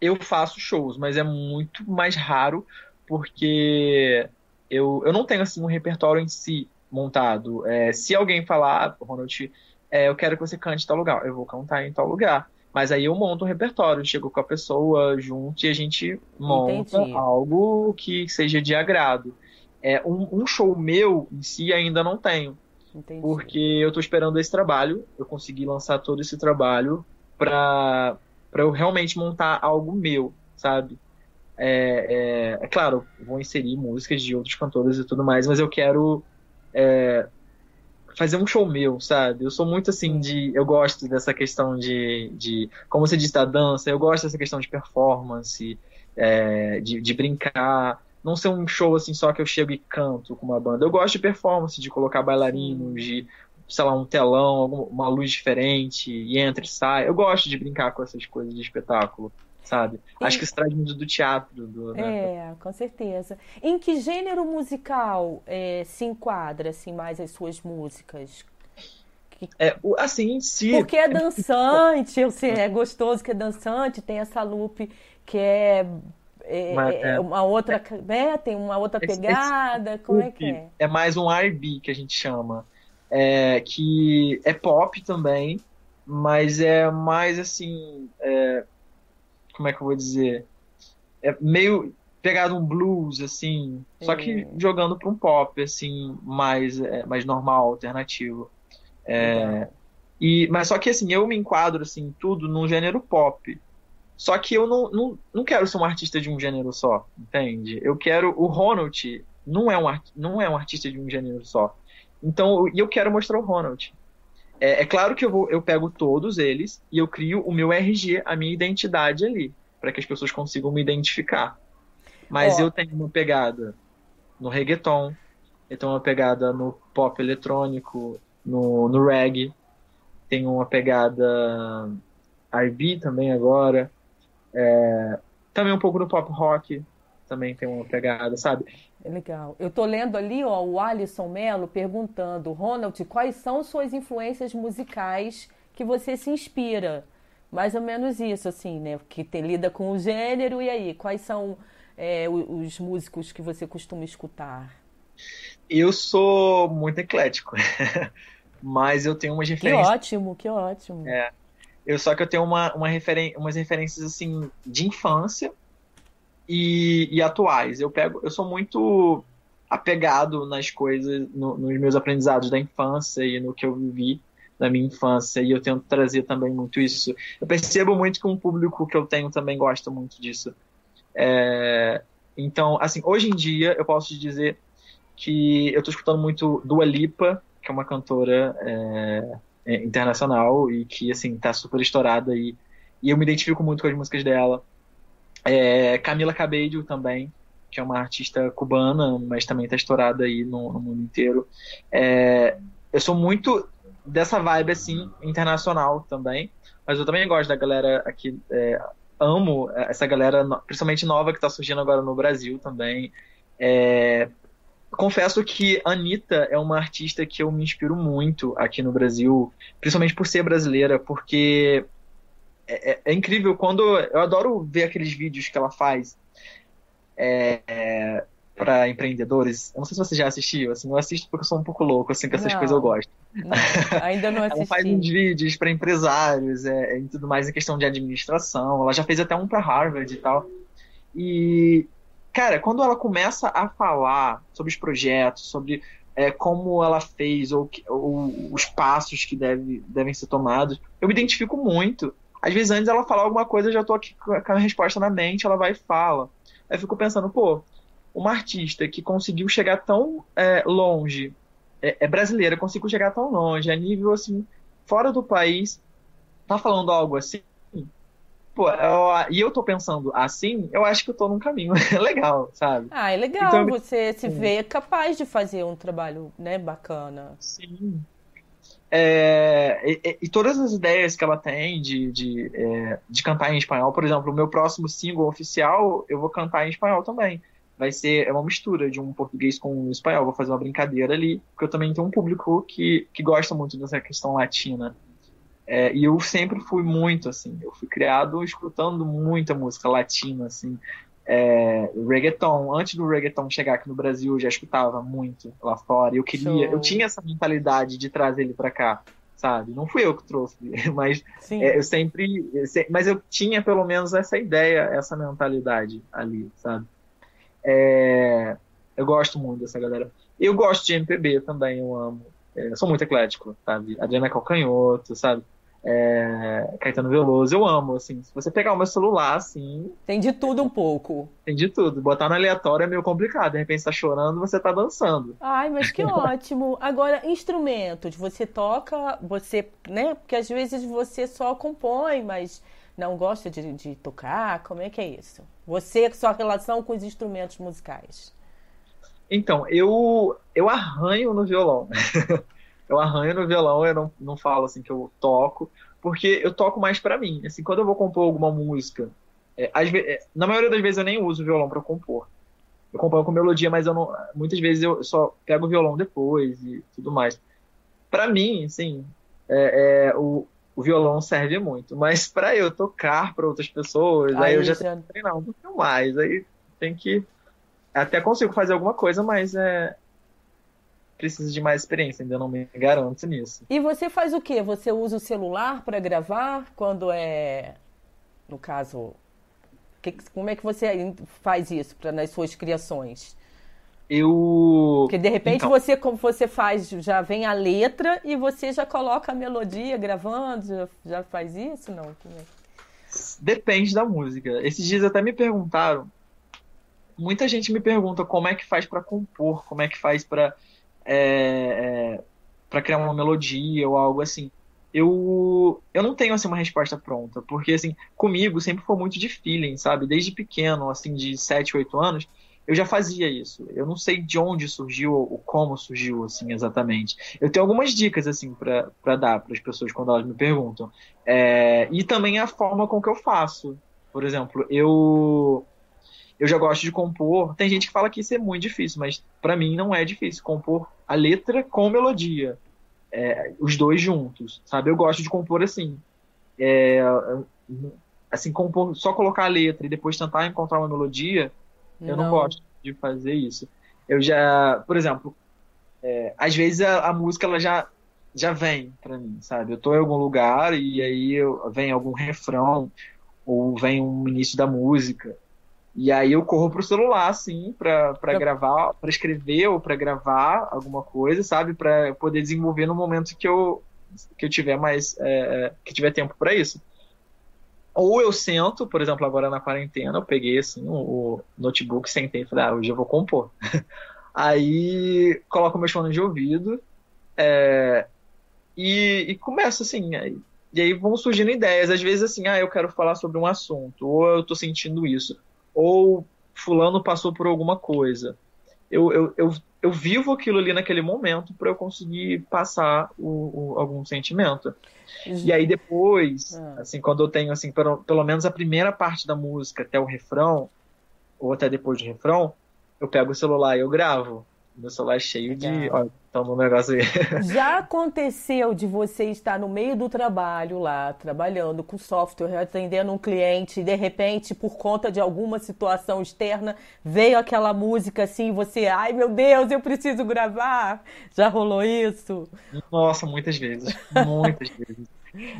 eu faço shows, mas é muito mais raro porque eu, eu não tenho assim um repertório em si montado. É, se alguém falar, ah, Ronald, é, eu quero que você cante em tal lugar, eu vou cantar em tal lugar. Mas aí eu monto um repertório, chego com a pessoa junto e a gente monta Entendi. algo que seja de agrado. É, um, um, show meu em si ainda não tenho. Entendi. Porque eu estou esperando esse trabalho, eu consegui lançar todo esse trabalho para para eu realmente montar algo meu, sabe? É, é, é, claro, vou inserir músicas de outros cantores e tudo mais, mas eu quero é, fazer um show meu, sabe? Eu sou muito assim de. Eu gosto dessa questão de. de como você disse, da dança, eu gosto dessa questão de performance, é, de, de brincar. Não ser um show assim só que eu chego e canto com uma banda. Eu gosto de performance, de colocar bailarinos, de sei lá, um telão, uma luz diferente, e entra e sai. Eu gosto de brincar com essas coisas de espetáculo, sabe? E... Acho que isso traz muito do teatro. Do, né? É, com certeza. Em que gênero musical é, se enquadra assim, mais as suas músicas? É, assim, em si. Porque é dançante, eu sei, é gostoso que é dançante, tem essa loop que é, é, Mas, é, é uma outra, né? Tem uma outra pegada, esse, como é que é? É mais um R&B que a gente chama, é, que é pop também, mas é mais assim, é, como é que eu vou dizer? É meio pegado um blues assim, só que jogando para um pop assim mais mais normal, alternativo. É, e, mas só que assim, eu me enquadro assim, tudo num gênero pop. Só que eu não, não, não quero ser um artista de um gênero só, entende? Eu quero. O Ronald não é um, não é um artista de um gênero só. Então, e eu quero mostrar o Ronald. É, é, claro que eu, vou, eu pego todos eles e eu crio o meu RG, a minha identidade ali, para que as pessoas consigam me identificar. Mas oh. eu tenho uma pegada no reggaeton, eu tenho uma pegada no pop eletrônico, no, no reggae, tem uma pegada R&B também agora, é, também um pouco no pop rock, também tem uma pegada, sabe? É legal. Eu tô lendo ali, ó, o Alisson Melo perguntando, Ronald, quais são suas influências musicais que você se inspira? Mais ou menos isso, assim, né? Que te lida com o gênero, e aí, quais são é, os músicos que você costuma escutar? Eu sou muito eclético, *laughs* mas eu tenho umas referências. Que ótimo, que ótimo. É, eu só que eu tenho uma, uma referen umas referências assim de infância e, e, atuais. Eu pego, eu sou muito apegado nas coisas, no, nos meus aprendizados da infância e no que eu vivi na minha infância e eu tento trazer também muito isso. Eu percebo muito que um público que eu tenho também gosta muito disso. É, então, assim, hoje em dia eu posso te dizer que eu estou escutando muito Dua Lipa, que é uma cantora é, é, internacional e que, assim, tá super estourada e, e eu me identifico muito com as músicas dela. É, Camila Cabello também, que é uma artista cubana, mas também tá estourada aí no, no mundo inteiro. É, eu sou muito dessa vibe, assim, internacional também, mas eu também gosto da galera aqui, é, amo essa galera, principalmente nova que tá surgindo agora no Brasil também. É, confesso que Anitta é uma artista que eu me inspiro muito aqui no Brasil, principalmente por ser brasileira, porque é, é, é incrível quando. Eu adoro ver aqueles vídeos que ela faz é, é para empreendedores. Eu não sei se você já assistiu, assim, eu assisto porque eu sou um pouco louco, assim, que essas não, coisas eu gosto. Não, ainda não assisti. *laughs* ela faz uns vídeos para empresários é, e tudo mais em questão de administração. Ela já fez até um para Harvard e tal. E cara, quando ela começa a falar sobre os projetos, sobre é, como ela fez ou, ou, os passos que deve, devem ser tomados, eu me identifico muito. Às vezes, antes ela falar alguma coisa, eu já tô aqui com a resposta na mente, ela vai e fala. Aí eu fico pensando, pô, uma artista que conseguiu chegar tão é, longe, é, é, brasileira, conseguiu chegar tão longe, a nível assim, fora do país, tá falando algo assim, Pô, eu, e eu tô pensando assim, eu acho que eu tô num caminho *laughs* legal, sabe? Ah, é legal então, você se ver capaz de fazer um trabalho, né, bacana. Sim. É, e, e, todas as ideias que ela tem de, de, é, de cantar em espanhol, por exemplo, o meu próximo single oficial, eu vou cantar em espanhol também. Vai ser é uma mistura de um português com um espanhol. Vou fazer uma brincadeira ali, porque eu também tenho um público que, que gosta muito dessa questão latina. É, e eu sempre fui muito assim, eu fui criado escutando muita música latina, assim, é, reggaeton. Antes do reggaeton chegar aqui no Brasil, eu já escutava muito lá fora. Eu queria, Show. eu tinha essa mentalidade de trazer ele para cá, sabe? Não fui eu que trouxe, *laughs* mas é, eu sempre, mas eu tinha pelo menos essa ideia, essa mentalidade ali, sabe? É, eu gosto muito dessa galera. Eu gosto de MPB também, eu amo. É, sou muito eclético, sabe? Adriana Calcanhoto, sabe? É, Caetano Veloso, eu amo, assim, se você pegar o meu celular, assim... Tem de tudo um pouco. Tem de tudo, botar no aleatório é meio complicado, de repente você tá chorando, você tá dançando. Ai, mas que *laughs* ótimo! Agora, instrumentos, você toca, você, né, porque às vezes você só compõe, mas não gosta de, de tocar, como é que é isso? Você, sua relação com os instrumentos musicais? Então, eu, eu arranho no violão. *laughs* eu arranho no violão, eu não, não falo assim que eu toco, porque eu toco mais para mim. Assim, quando eu vou compor alguma música, É, às ve- na maioria das vezes eu nem uso o violão para compor. Eu componho com melodia, mas eu não, muitas vezes eu só pego o violão depois e tudo mais. Para mim, sim, é, é, o, o violão serve muito, mas para eu tocar para outras pessoas, aí, Aí eu já já- tenho que treinar um pouquinho mais. Aí tem que. Até consigo fazer alguma coisa, mas é. Preciso de mais experiência, ainda não me garanto nisso. E você faz o quê? Você usa o celular para gravar quando é, no caso, que- como é que você faz isso pra, nas suas criações? Eu. Porque de repente Então. você, como você faz, já vem a letra e você já coloca a melodia gravando, já, já faz isso? Não? Como é? Depende da música. Esses dias até me perguntaram. Muita gente me pergunta como é que faz pra compor, como é que faz pra é, para criar uma melodia ou algo assim. Eu eu não tenho assim uma resposta pronta, porque assim comigo sempre foi muito de feeling, sabe? Desde pequeno, assim de 7, 8 anos, eu já fazia isso. Eu não sei de onde surgiu ou como surgiu assim exatamente. Eu tenho algumas dicas assim para dar para as pessoas quando elas me perguntam. É, e também a forma com que eu faço. Por exemplo, eu eu já gosto de compor. Tem gente que fala que isso é muito difícil, mas pra mim não é difícil compor a letra com melodia, É, os dois juntos, sabe? Eu gosto de compor assim, É, assim compor só colocar a letra e depois tentar encontrar uma melodia. Eu não, gosto de fazer isso. Eu já, por exemplo, é, às vezes a, a música ela já já vem pra mim, sabe? Eu tô em algum lugar e aí eu, vem algum refrão ou vem um início da música. E aí eu corro pro celular, assim, pra, pra Pra- gravar, pra escrever ou pra gravar alguma coisa, sabe? Pra poder desenvolver no momento que eu, que eu tiver mais, é, é, que tiver tempo pra isso. Ou eu sento, por exemplo, agora na quarentena, eu peguei, assim, o, o notebook, sentei e falei, ah, hoje eu vou compor. *laughs* Aí coloco meus fones de ouvido, é, e, e começo, assim, aí- e aí vão surgindo ideias. Às vezes, assim, ah, eu quero falar sobre um assunto, ou eu tô sentindo isso, ou fulano passou por alguma coisa. Eu, eu, eu, eu vivo aquilo ali naquele momento para eu conseguir passar o, o- algum sentimento. E aí depois, Ah. assim, quando eu tenho, assim, pelo, pelo menos a primeira parte da música até o refrão, ou até depois do refrão, eu pego o celular e eu gravo. Meu celular é cheio de... Olha, tá no negócio aí. *laughs* Já aconteceu de você estar no meio do trabalho lá, trabalhando com software, atendendo um cliente, e de repente, por conta de alguma situação externa, veio aquela música assim, e você, ai meu Deus, eu preciso gravar. Já rolou isso? Nossa, muitas vezes. Muitas *laughs* vezes.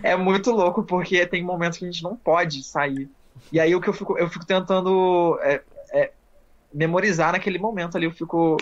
É muito louco porque tem momentos que a gente não pode sair. E aí o que eu fico, eu fico tentando é, é, memorizar naquele momento ali, eu fico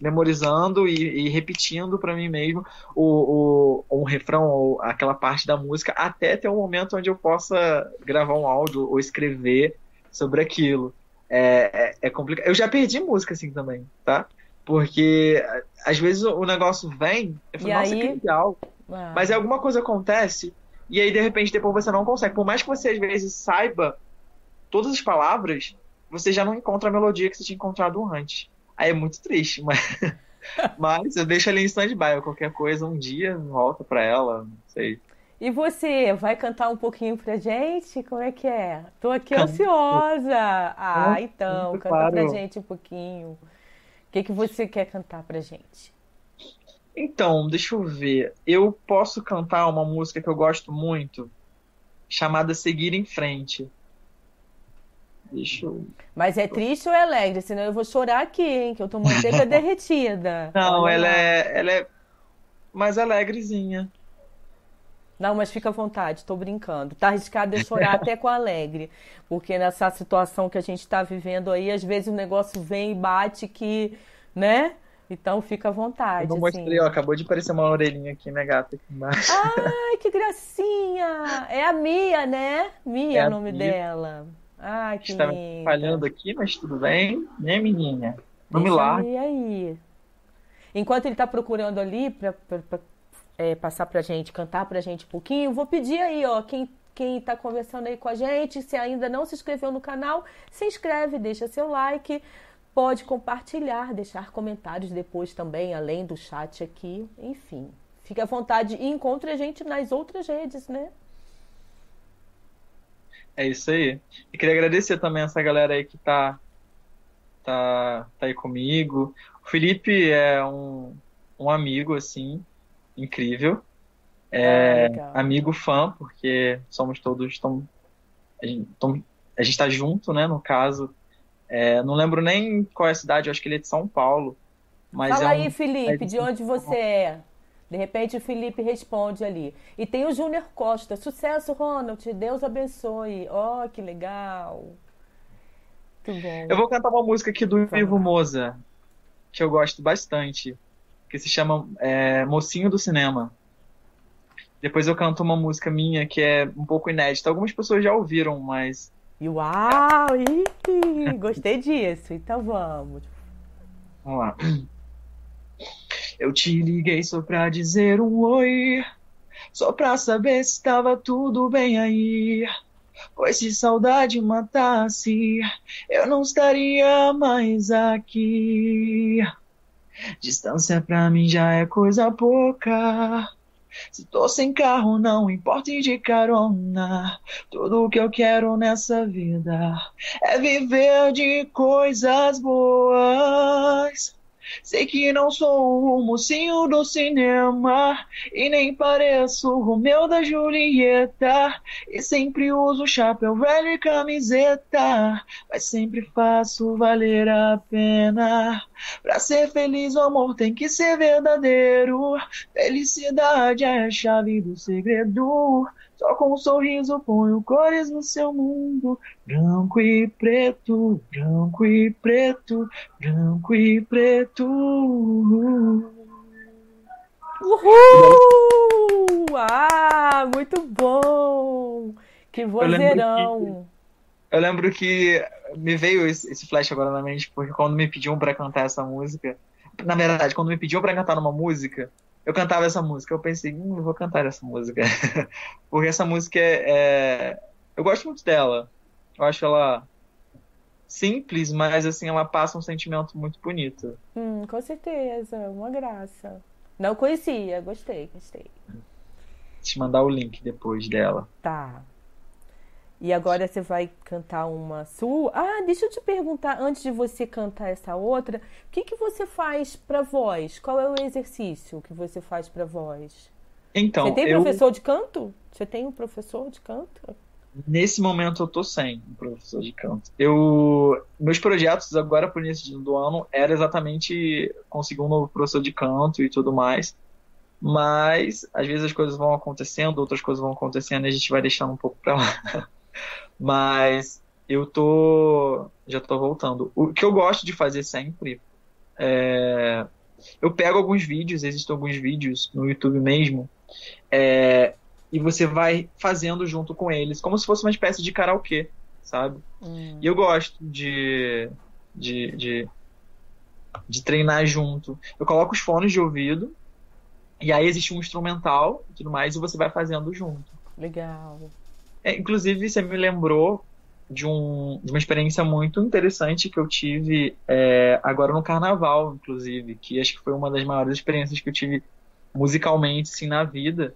memorizando e, e repetindo pra mim mesmo o, o, um refrão ou aquela parte da música até ter um momento onde eu possa gravar um áudio ou escrever sobre aquilo. É, é, é complicado. Eu já perdi música assim também, tá? Porque às vezes o negócio vem, eu falo, E nossa, aí- que legal. Ah, Mas aí alguma coisa acontece e aí de repente depois você não consegue. Por mais que você às vezes saiba todas as palavras, você já não encontra a melodia que você tinha encontrado antes. Aí é muito triste, mas, *laughs* mas eu deixo ali em stand-by. Qualquer coisa, um dia volta pra ela, não sei. E você, vai cantar um pouquinho pra gente? Como é que é? Tô aqui Canto. ansiosa. Ah, Canto, então, canta claro. pra gente um pouquinho. O que que você quer cantar pra gente? Então, deixa eu ver. Eu posso cantar uma música que eu gosto muito, chamada Seguir em Frente. Deixa eu. Mas é triste ou é alegre? Senão eu vou chorar aqui, hein? Que eu tô manteiga *laughs* derretida. Não, ela é, ela é mais alegrezinha. Não, mas fica à vontade, tô brincando. Tá arriscado eu chorar *laughs* até com alegre. Porque nessa situação que a gente tá vivendo aí, às vezes o negócio vem e bate que, né? Então fica à Eu vontade, não assim. mostrei, ó, acabou de aparecer uma orelhinha aqui, minha gata aqui embaixo. Ai, que gracinha! É a Mia, né? Mia É é o nome Mia. dela. Ai, que Está linda. falhando aqui, mas tudo bem, né, menina? Não me largue. Mia aí. Enquanto ele tá procurando ali pra, é, passar pra gente, cantar pra gente um pouquinho, vou pedir aí, ó, quem, quem tá conversando aí com a gente, se ainda não se inscreveu no canal, se inscreve, deixa seu like, pode compartilhar, deixar comentários depois também, além do chat aqui, enfim. Fique à vontade e encontre a gente nas outras redes, né? É isso aí. E queria agradecer também essa galera aí que tá, tá, tá aí comigo. O Felipe é um, um amigo, assim, incrível. É, ah, amigo fã, porque somos todos tão, a gente, tão, a gente tá junto, né, no caso. É, não lembro nem qual é a cidade, acho que ele é de São Paulo. Mas Fala é um, aí, Felipe, de onde você é? De repente o Felipe responde ali. E tem o Júnior Costa. Sucesso, Ronald. Deus abençoe. Ó, oh, que legal. Muito bom. Eu vou cantar uma música aqui do Ivo Moza, que eu gosto bastante, que se chama é, Mocinho do Cinema. Depois eu canto uma música minha que é um pouco inédita. Algumas pessoas já ouviram, mas. Uau! Ih, gostei disso. Então vamos. Vamos lá. Eu te liguei só pra dizer um oi, só pra saber se estava tudo bem aí. Pois se saudade matasse, eu não estaria mais aqui. Distância pra mim já é coisa pouca. Se tô sem carro, não importa de carona. Tudo que eu quero nessa vida é viver de coisas boas. Sei que não sou o mocinho do cinema e nem pareço o Romeu da Julieta. E sempre uso chapéu velho e camiseta, mas sempre faço valer a pena. Pra ser feliz, o amor tem que ser verdadeiro. Felicidade é a chave do segredo. Só com um sorriso ponho cores no seu mundo. Branco e preto, branco e preto, branco e preto. Uhul! Ah, muito bom! Que vozeirão! Eu lembro que me veio esse flash agora na mente, porque quando me pediam para cantar essa música, na verdade, quando me pediam para cantar numa música, eu cantava essa música. Eu pensei, hum, eu vou cantar essa música. *laughs* Porque essa música é, é, Eu gosto muito dela. Eu acho ela simples, mas assim, ela passa um sentimento muito bonito. Hum, com certeza, uma graça. Não conhecia, gostei, gostei. Vou te mandar o link depois dela. Tá. E agora você vai cantar uma sua. Ah, deixa eu te perguntar, antes de você cantar essa outra, o que, que você faz para voz? Qual é o exercício que você faz para voz? Então, você tem eu... professor de canto? Você tem um professor de canto? Nesse momento eu tô sem um professor de canto. Eu meus projetos agora pro início do ano era exatamente conseguir um novo professor de canto e tudo mais. Mas às vezes as coisas vão acontecendo, outras coisas vão acontecendo e a gente vai deixando um pouco para lá. *laughs* Mas eu tô. Já tô voltando. O que eu gosto de fazer sempre é. Eu pego alguns vídeos, existem alguns vídeos no YouTube mesmo, é, e você vai fazendo junto com eles, como se fosse uma espécie de karaokê, sabe? Hum. E eu gosto de, de, de, de treinar junto. Eu coloco os fones de ouvido, e aí existe um instrumental e tudo mais, e você vai fazendo junto. Legal. É, inclusive, você me lembrou de, um, de uma experiência muito interessante que eu tive é, agora no carnaval, inclusive, que acho que foi uma das maiores experiências que eu tive musicalmente, assim, na vida,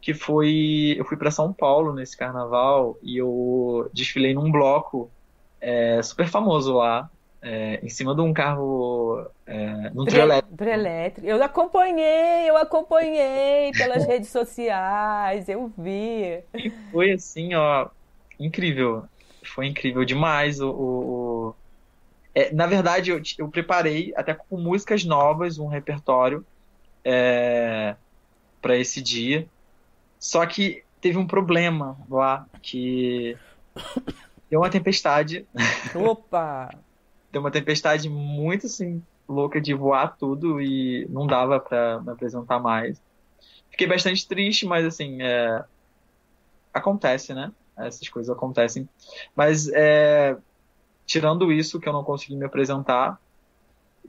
que foi, eu fui para São Paulo nesse carnaval e eu desfilei num bloco é, super famoso lá, é, em cima de um carro, é, num trio elétrico. Trio elétrico. Eu acompanhei, eu acompanhei pelas *laughs* redes sociais, eu vi. E foi assim, ó, incrível. Foi incrível demais o... o, o... É, na verdade, eu, eu preparei até com músicas novas, um repertório é, para esse dia. Só que teve um problema lá, que deu uma tempestade. Opa! *laughs* deu uma tempestade muito assim louca de voar tudo e não dava para me apresentar mais. Fiquei bastante triste, mas assim, é... acontece, né? Essas coisas acontecem. Mas é... tirando isso, que eu não consegui me apresentar,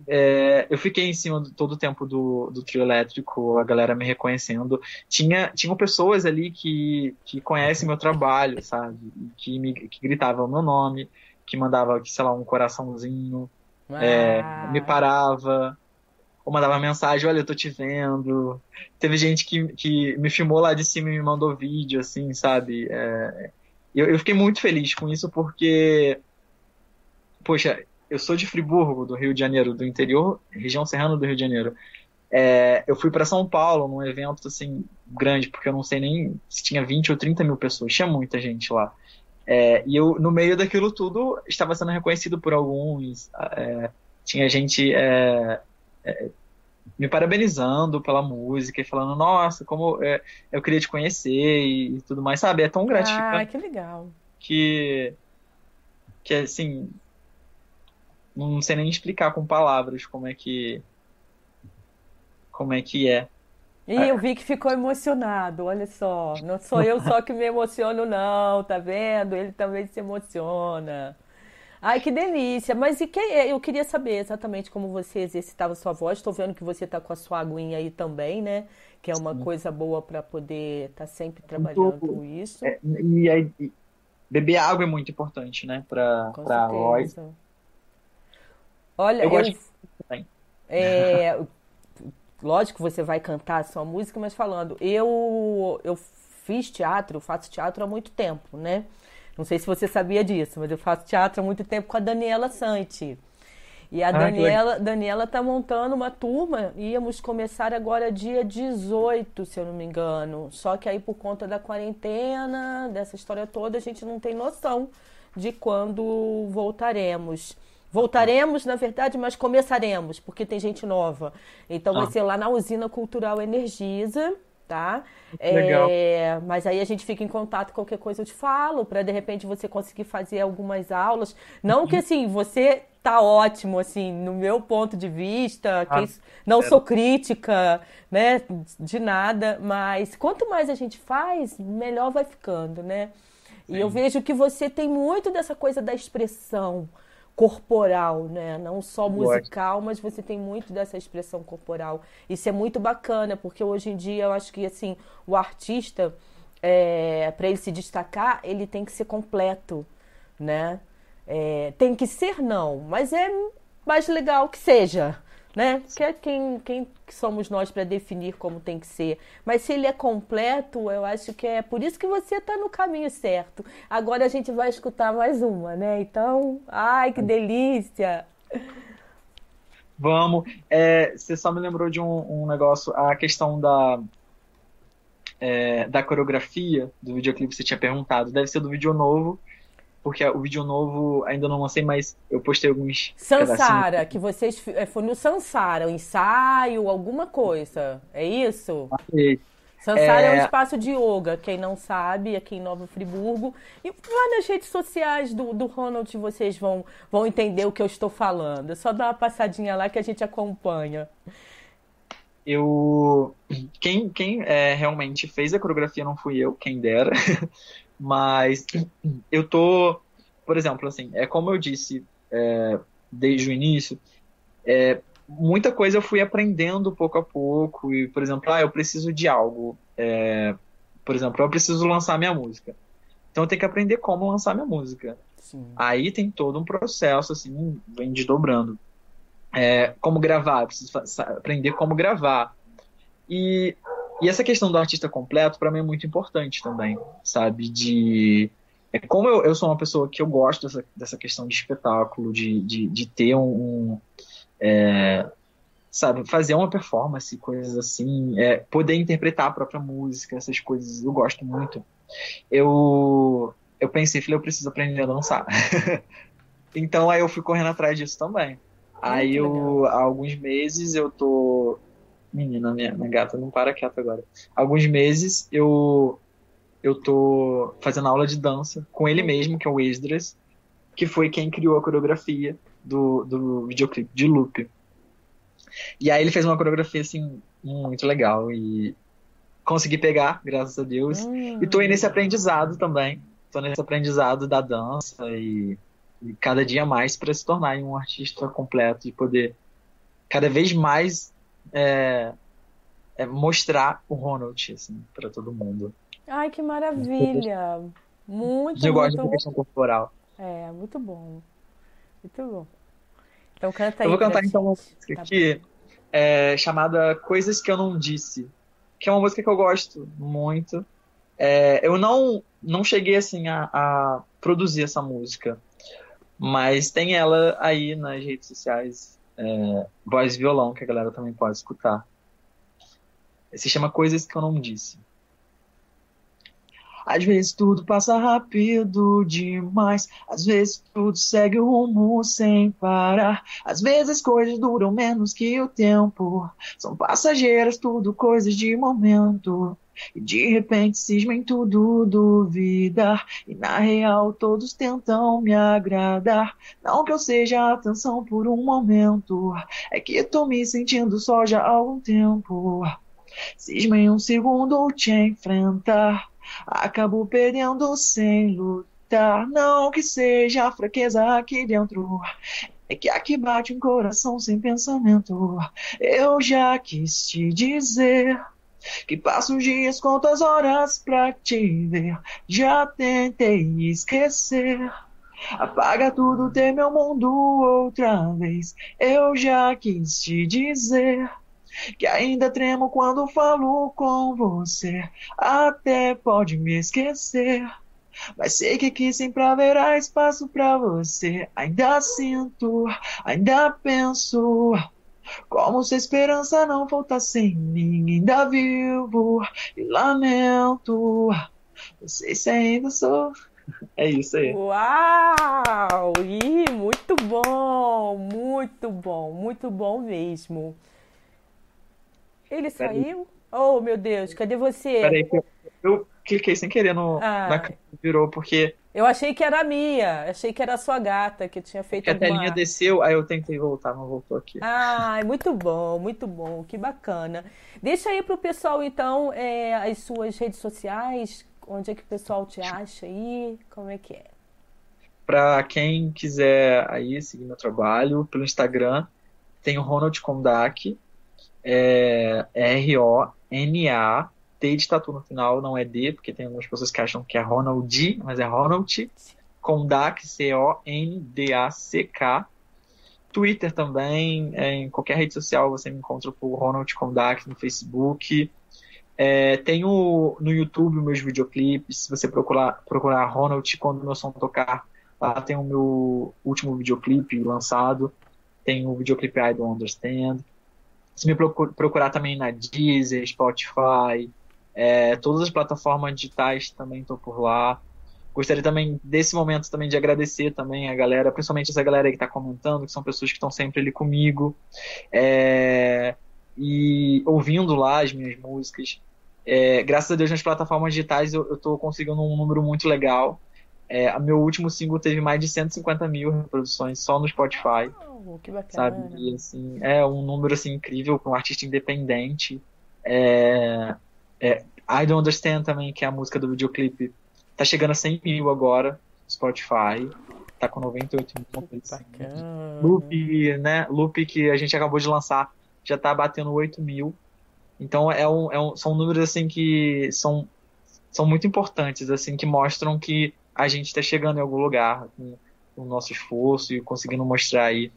é... eu fiquei em cima de todo o tempo do, do trio elétrico, a galera me reconhecendo. Tinha, tinham pessoas ali que, que conhecem meu trabalho, sabe? Que, me, que gritavam meu nome que mandava, sei lá, um coraçãozinho, é, ah. é, me parava, ou mandava mensagem, olha, eu tô te vendo. Teve gente que, que me filmou lá de cima e me mandou vídeo, assim, sabe? É, eu, eu fiquei muito feliz com isso porque, poxa, eu sou de Friburgo, do Rio de Janeiro, do interior, região serrana do Rio de Janeiro. É, eu fui para São Paulo num evento assim grande, porque eu não sei nem se tinha 20 ou 30 mil pessoas, tinha muita gente lá. É, e eu, no meio daquilo tudo, estava sendo reconhecido por alguns. É, tinha gente é, é, me parabenizando pela música e falando, nossa, como é, eu queria te conhecer e, e, tudo mais, sabe? É tão gratificante. Ah, que legal. Que, que assim, não sei nem explicar com palavras como é que como é que é. E eu vi que ficou emocionado, olha só. Não sou eu só que me emociono, não, tá vendo? Ele também se emociona. Ai, que delícia. Mas e que, eu queria saber exatamente como você exercitava sua voz. Estou vendo que você está com a sua aguinha aí também, né? Que é uma Sim. coisa boa para poder estar tá sempre trabalhando com isso. É, e aí, beber água é muito importante, né? Para a voz. Olha, eu, eu gosto. É, lógico que você vai cantar a sua música, mas falando, eu eu fiz teatro, faço teatro há muito tempo, né? Não sei se você sabia disso, mas eu faço teatro há muito tempo com a Daniela Santi. E a ah, Daniela, Daniela tá montando uma turma, íamos começar agora dia 18, se eu não me engano. Só que aí por conta da quarentena, dessa história toda, a gente não tem noção de quando voltaremos. Voltaremos, na verdade, mas começaremos, porque tem gente nova. Então ah. vai ser lá na Usina Cultural Energisa, tá? Legal. É, mas aí a gente fica em contato, qualquer coisa eu te falo, para de repente você conseguir fazer algumas aulas. Não uhum. que assim, você tá ótimo, assim, no meu ponto de vista, ah, não é. sou crítica, né, de nada, mas quanto mais a gente faz, melhor vai ficando, né? Sim. E eu vejo que você tem muito dessa coisa da expressão, corporal, né? Não só musical, mas você tem muito dessa expressão corporal. Isso é muito bacana, porque hoje em dia eu acho que assim, o artista, é, para ele se destacar, ele tem que ser completo, né? É, tem que ser não, mas é mais legal que seja, né? Que é quem, quem somos nós para definir como tem que ser. Mas se ele é completo, eu acho que é por isso que você está no caminho certo. Agora a gente vai escutar mais uma, né? Então, ai, que delícia! Vamos. É, você só me lembrou de um, um negócio, a questão da, é, da coreografia do videoclipe que você tinha perguntado. Deve ser do vídeo novo porque o vídeo novo ainda não lancei, mas eu postei alguns. Sansara, que vocês. É, foi no Sansara, um ensaio, alguma coisa. É isso? Sansara é... é... um espaço de yoga, quem não sabe, aqui em Nova Friburgo. E lá nas redes sociais do, do Ronald vocês vão, vão entender o que eu estou falando. É só dar uma passadinha lá que a gente acompanha. Eu. Quem, quem é, realmente fez a coreografia não fui eu, quem dera. Mas eu tô, por exemplo, assim, é como eu disse é, desde o início, é, muita coisa eu fui aprendendo pouco a pouco. E, por exemplo, ah, eu preciso de algo. É, por exemplo, eu preciso lançar minha música. Então eu tenho que aprender como lançar minha música. Sim. Aí tem todo um processo, assim, vem desdobrando. É, como gravar, eu preciso aprender como gravar. E e essa questão do artista completo, para mim, é muito importante também, sabe? De. É, como eu, eu sou uma pessoa que eu gosto dessa, dessa questão de espetáculo, de, de, de ter um. um é, sabe, fazer uma performance, coisas assim, é, poder interpretar a própria música, essas coisas, eu gosto muito. Eu, eu pensei, falei, eu preciso aprender a dançar. *laughs* então aí eu fui correndo atrás disso também. Aí eu, há alguns meses eu tô Menina, minha, minha gata não para quieta agora. Alguns meses eu eu tô fazendo aula de dança com ele mesmo, que é o Esdras, que foi quem criou a coreografia do, do videoclipe de Loop. E aí ele fez uma coreografia assim muito legal e consegui pegar, graças a Deus. Hum. E tô aí nesse aprendizado também. Tô nesse aprendizado da dança e, e cada dia mais para se tornar um artista completo e poder cada vez mais é, é mostrar o Ronald assim, para todo mundo. Ai, que maravilha! Muito, Eu gosto da questão corporal. É, muito bom. Muito bom. Então canta aí. Eu vou cantar então uma música tá aqui é, chamada Coisas que eu não disse. Que é uma música que eu gosto muito. É, eu não, não cheguei assim a, a produzir essa música, mas tem ela aí nas redes sociais, é, voz e violão, que a galera também pode escutar. Se chama Coisas que eu não disse. Às vezes tudo passa rápido demais. Às vezes tudo segue o rumo sem parar. Às vezes coisas duram menos que o tempo. São passageiras, tudo coisas de momento. E de repente cisma em tudo duvidar. E na real todos tentam me agradar. Não que eu seja atenção por um momento. É que tô me sentindo só já há algum tempo. Cisma em um segundo te enfrentar. Acabo perdendo sem lutar. Não que seja fraqueza aqui dentro. É que aqui bate um coração sem pensamento. Eu já quis te dizer que passo os dias, conto as horas pra te ver. Já tentei esquecer. Apaga tudo, ter meu mundo outra vez. Eu já quis te dizer que ainda tremo quando falo com você. Até pode me esquecer. Mas sei que aqui sempre haverá espaço para você. Ainda sinto, ainda penso. Como se a esperança não voltasse em mim, ainda vivo e lamento. Não sei se ainda sou. É isso aí. Uau! Ih, muito bom, muito bom, muito bom mesmo. Ele saiu? Oh, meu Deus, cadê você? Peraí, eu, eu cliquei sem querer no, ah. na virou, porque. Eu achei que era a minha, achei que era a sua gata que tinha feito. Que alguma... a telinha desceu, aí eu tentei voltar, não voltou aqui. Ah, muito bom, muito bom, que bacana. Deixa aí pro pessoal, então, é, as suas redes sociais, onde é que o pessoal te acha aí, como é que é? Para quem quiser aí seguir meu trabalho, pelo Instagram, tem o Ronald Kondak, é R-O-N-A, De tatu no final, não é D, porque tem algumas pessoas que acham que é Ronald, mas é Ronald. Kondak, C-O-N-D-A-C-K. Twitter também, é, em qualquer rede social você me encontra por Ronald Kondak no Facebook. É, tenho no YouTube meus videoclipes, se você procurar, procurar Ronald quando meu som tocar, lá tem o meu último videoclipe lançado, tem o videoclipe I Don't Understand, se me procurar também na Deezer, Spotify, é, todas as plataformas digitais também estou por lá. Gostaria também desse momento também de agradecer também a galera, principalmente essa galera que está comentando, que são pessoas que estão sempre ali comigo é, e ouvindo lá as minhas músicas. É, graças a Deus nas plataformas digitais eu estou conseguindo um número muito legal. É, meu último single teve mais de 150 mil reproduções só no Spotify. Oh, que bacana. Sabe? E, assim, é um número assim, incrível para um artista independente. É, é, I Don't Understand também, que é a música do videoclipe, tá chegando a 100 mil agora Spotify. Tá com 98 mil. Loop, né? Loop que a gente acabou de lançar já tá batendo 8 mil. Então é um, é um, são números assim que são, são muito importantes, assim, que mostram que a gente está chegando em algum lugar com, com, o nosso esforço e conseguindo mostrar aí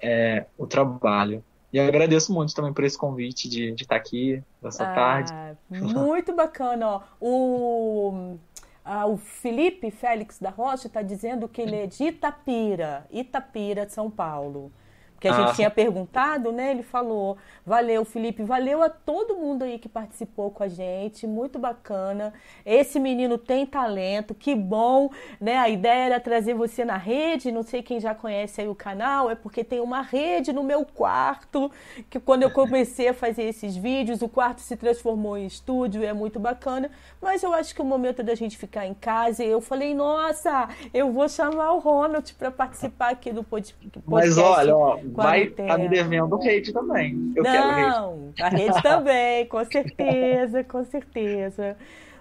é, o trabalho. E agradeço muito também por esse convite de, de estar tá aqui nessa ah, tarde. Muito bacana. Ó. O, ah, o Felipe Félix da Rocha está dizendo que ele é de Itapira, Itapira, São Paulo que a ah. gente tinha perguntado, né? Ele falou: valeu, Felipe, valeu a todo mundo aí que participou com a gente, muito bacana. Esse menino tem talento, que bom, né? A ideia era trazer você na rede. Não sei quem já conhece aí o canal, é porque tem uma rede no meu quarto. Que quando eu comecei a fazer esses vídeos, o quarto se transformou em estúdio, é muito bacana. Mas eu acho que o momento da gente ficar em casa, eu falei: nossa, eu vou chamar o Ronald para participar aqui do podcast. Mas olha, ó vai estar tá me devendo rede também. Eu Não, a rede *laughs* também, com certeza, com certeza.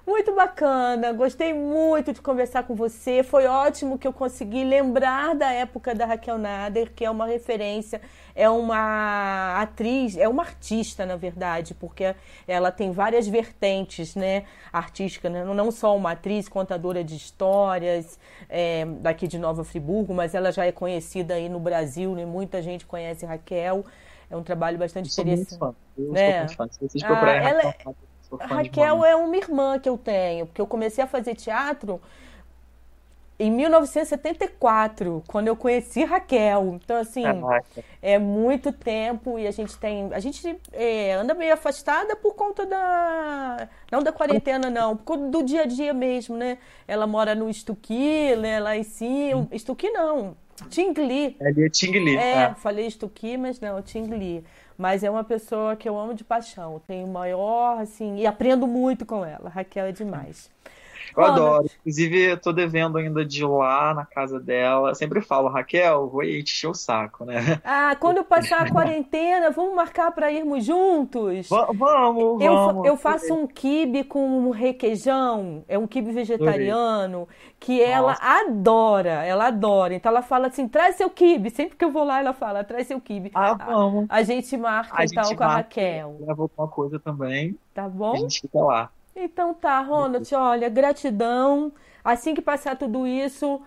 Muito bacana, gostei muito de conversar com você. Foi ótimo que eu consegui lembrar da época da Raquel Nader, que é uma referência, é uma atriz, é uma artista, na verdade, porque ela tem várias vertentes, né, artísticas, né? não só uma atriz, contadora de histórias, é, daqui de Nova Friburgo, mas ela já é conhecida aí no Brasil, né? Muita gente conhece Raquel. É um trabalho bastante eu interessante. Muito fã. Eu né? muito fã. Se vocês procurarem ah, ela... Raquel Raquel é uma irmã que eu tenho, porque eu comecei a fazer teatro em 1974, quando eu conheci Raquel. Então, assim, Caraca. é muito tempo e a gente tem. A gente é, anda meio afastada por conta da. Não da quarentena, não, por conta do dia a dia mesmo, né? Ela mora no Estuqui, né? Lá em cima. Estuqui não. Tingli. É ali é Tingli. É, tá. falei Estuqui, mas não, Tingli. Mas é uma pessoa que eu amo de paixão. Tenho maior, assim, e aprendo muito com ela. Raquel é demais. Eu adoro. Inclusive, eu tô devendo ainda de ir lá na casa dela. Eu sempre falo, Raquel, vou aí te encher o saco, né? Ah, quando passar a quarentena, vamos marcar para irmos juntos? V vamos, eu, vamos. Eu faço um quibe com um requeijão, é um quibe vegetariano, que ela Nossa. adora, ela adora. Então ela fala assim, traz seu quibe. Sempre que eu vou lá, ela fala, traz seu quibe. Ah, vamos. A, a gente marca a então gente com marca, a Raquel. Leva alguma coisa também. Tá bom? A gente fica lá. Então tá, Ronald, olha, gratidão. Assim que passar tudo isso,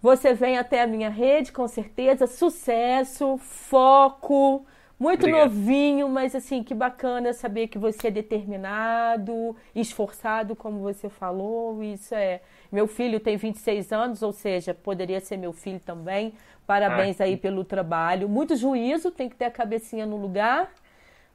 você vem até a minha rede, com certeza. Sucesso, foco. Muito Obrigado. novinho, mas assim, que bacana saber que você é determinado, esforçado, como você falou. Isso é. Meu filho tem 26 anos, ou seja, poderia ser meu filho também. Parabéns ah, aí pelo trabalho. Muito juízo, tem que ter a cabecinha no lugar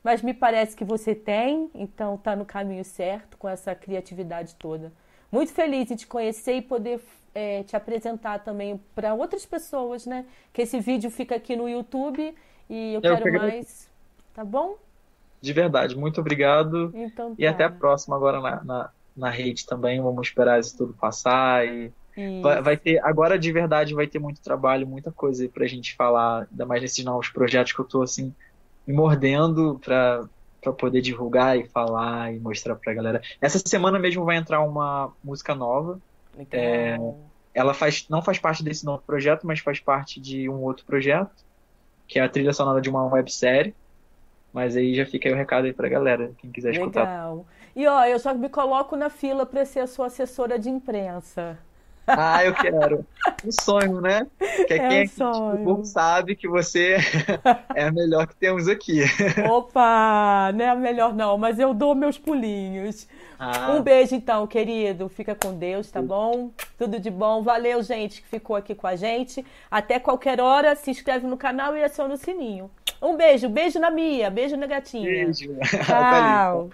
mas me parece que você tem, então está no caminho certo com essa criatividade toda. Muito feliz em te conhecer e poder é, te apresentar também para outras pessoas, né? Que esse vídeo fica aqui no YouTube e eu, eu quero mais. Tá bom? De verdade, muito obrigado. Então, tá. E até a próxima agora na, na, na rede também. Vamos esperar isso tudo passar e vai, vai, ter agora de verdade vai ter muito trabalho, muita coisa para a gente falar, ainda mais nesses novos projetos que eu tô assim me mordendo para para poder divulgar e falar e mostrar para a galera. Essa semana mesmo vai entrar uma música nova. É, ela faz, não faz parte desse novo projeto, mas faz parte de um outro projeto, que é a trilha sonora de uma websérie. Mas aí já fica aí o recado aí pra galera, quem quiser Legal. escutar. Legal. E ó, eu só me coloco na fila para ser a sua assessora de imprensa. Ah, eu quero. Um sonho, né? Que é, é quem um sonho. sabe que você *laughs* é a melhor que temos aqui. *laughs* Opa, não é a melhor não, mas eu dou meus pulinhos. Ah. Um beijo então, querido. Fica com Deus, tá bom? Tudo de bom. Valeu, gente, que ficou aqui com a gente. Até qualquer hora, se inscreve no canal e aciona o sininho. Um beijo, beijo na Mia, beijo na gatinha. Beijo. *laughs* Tchau.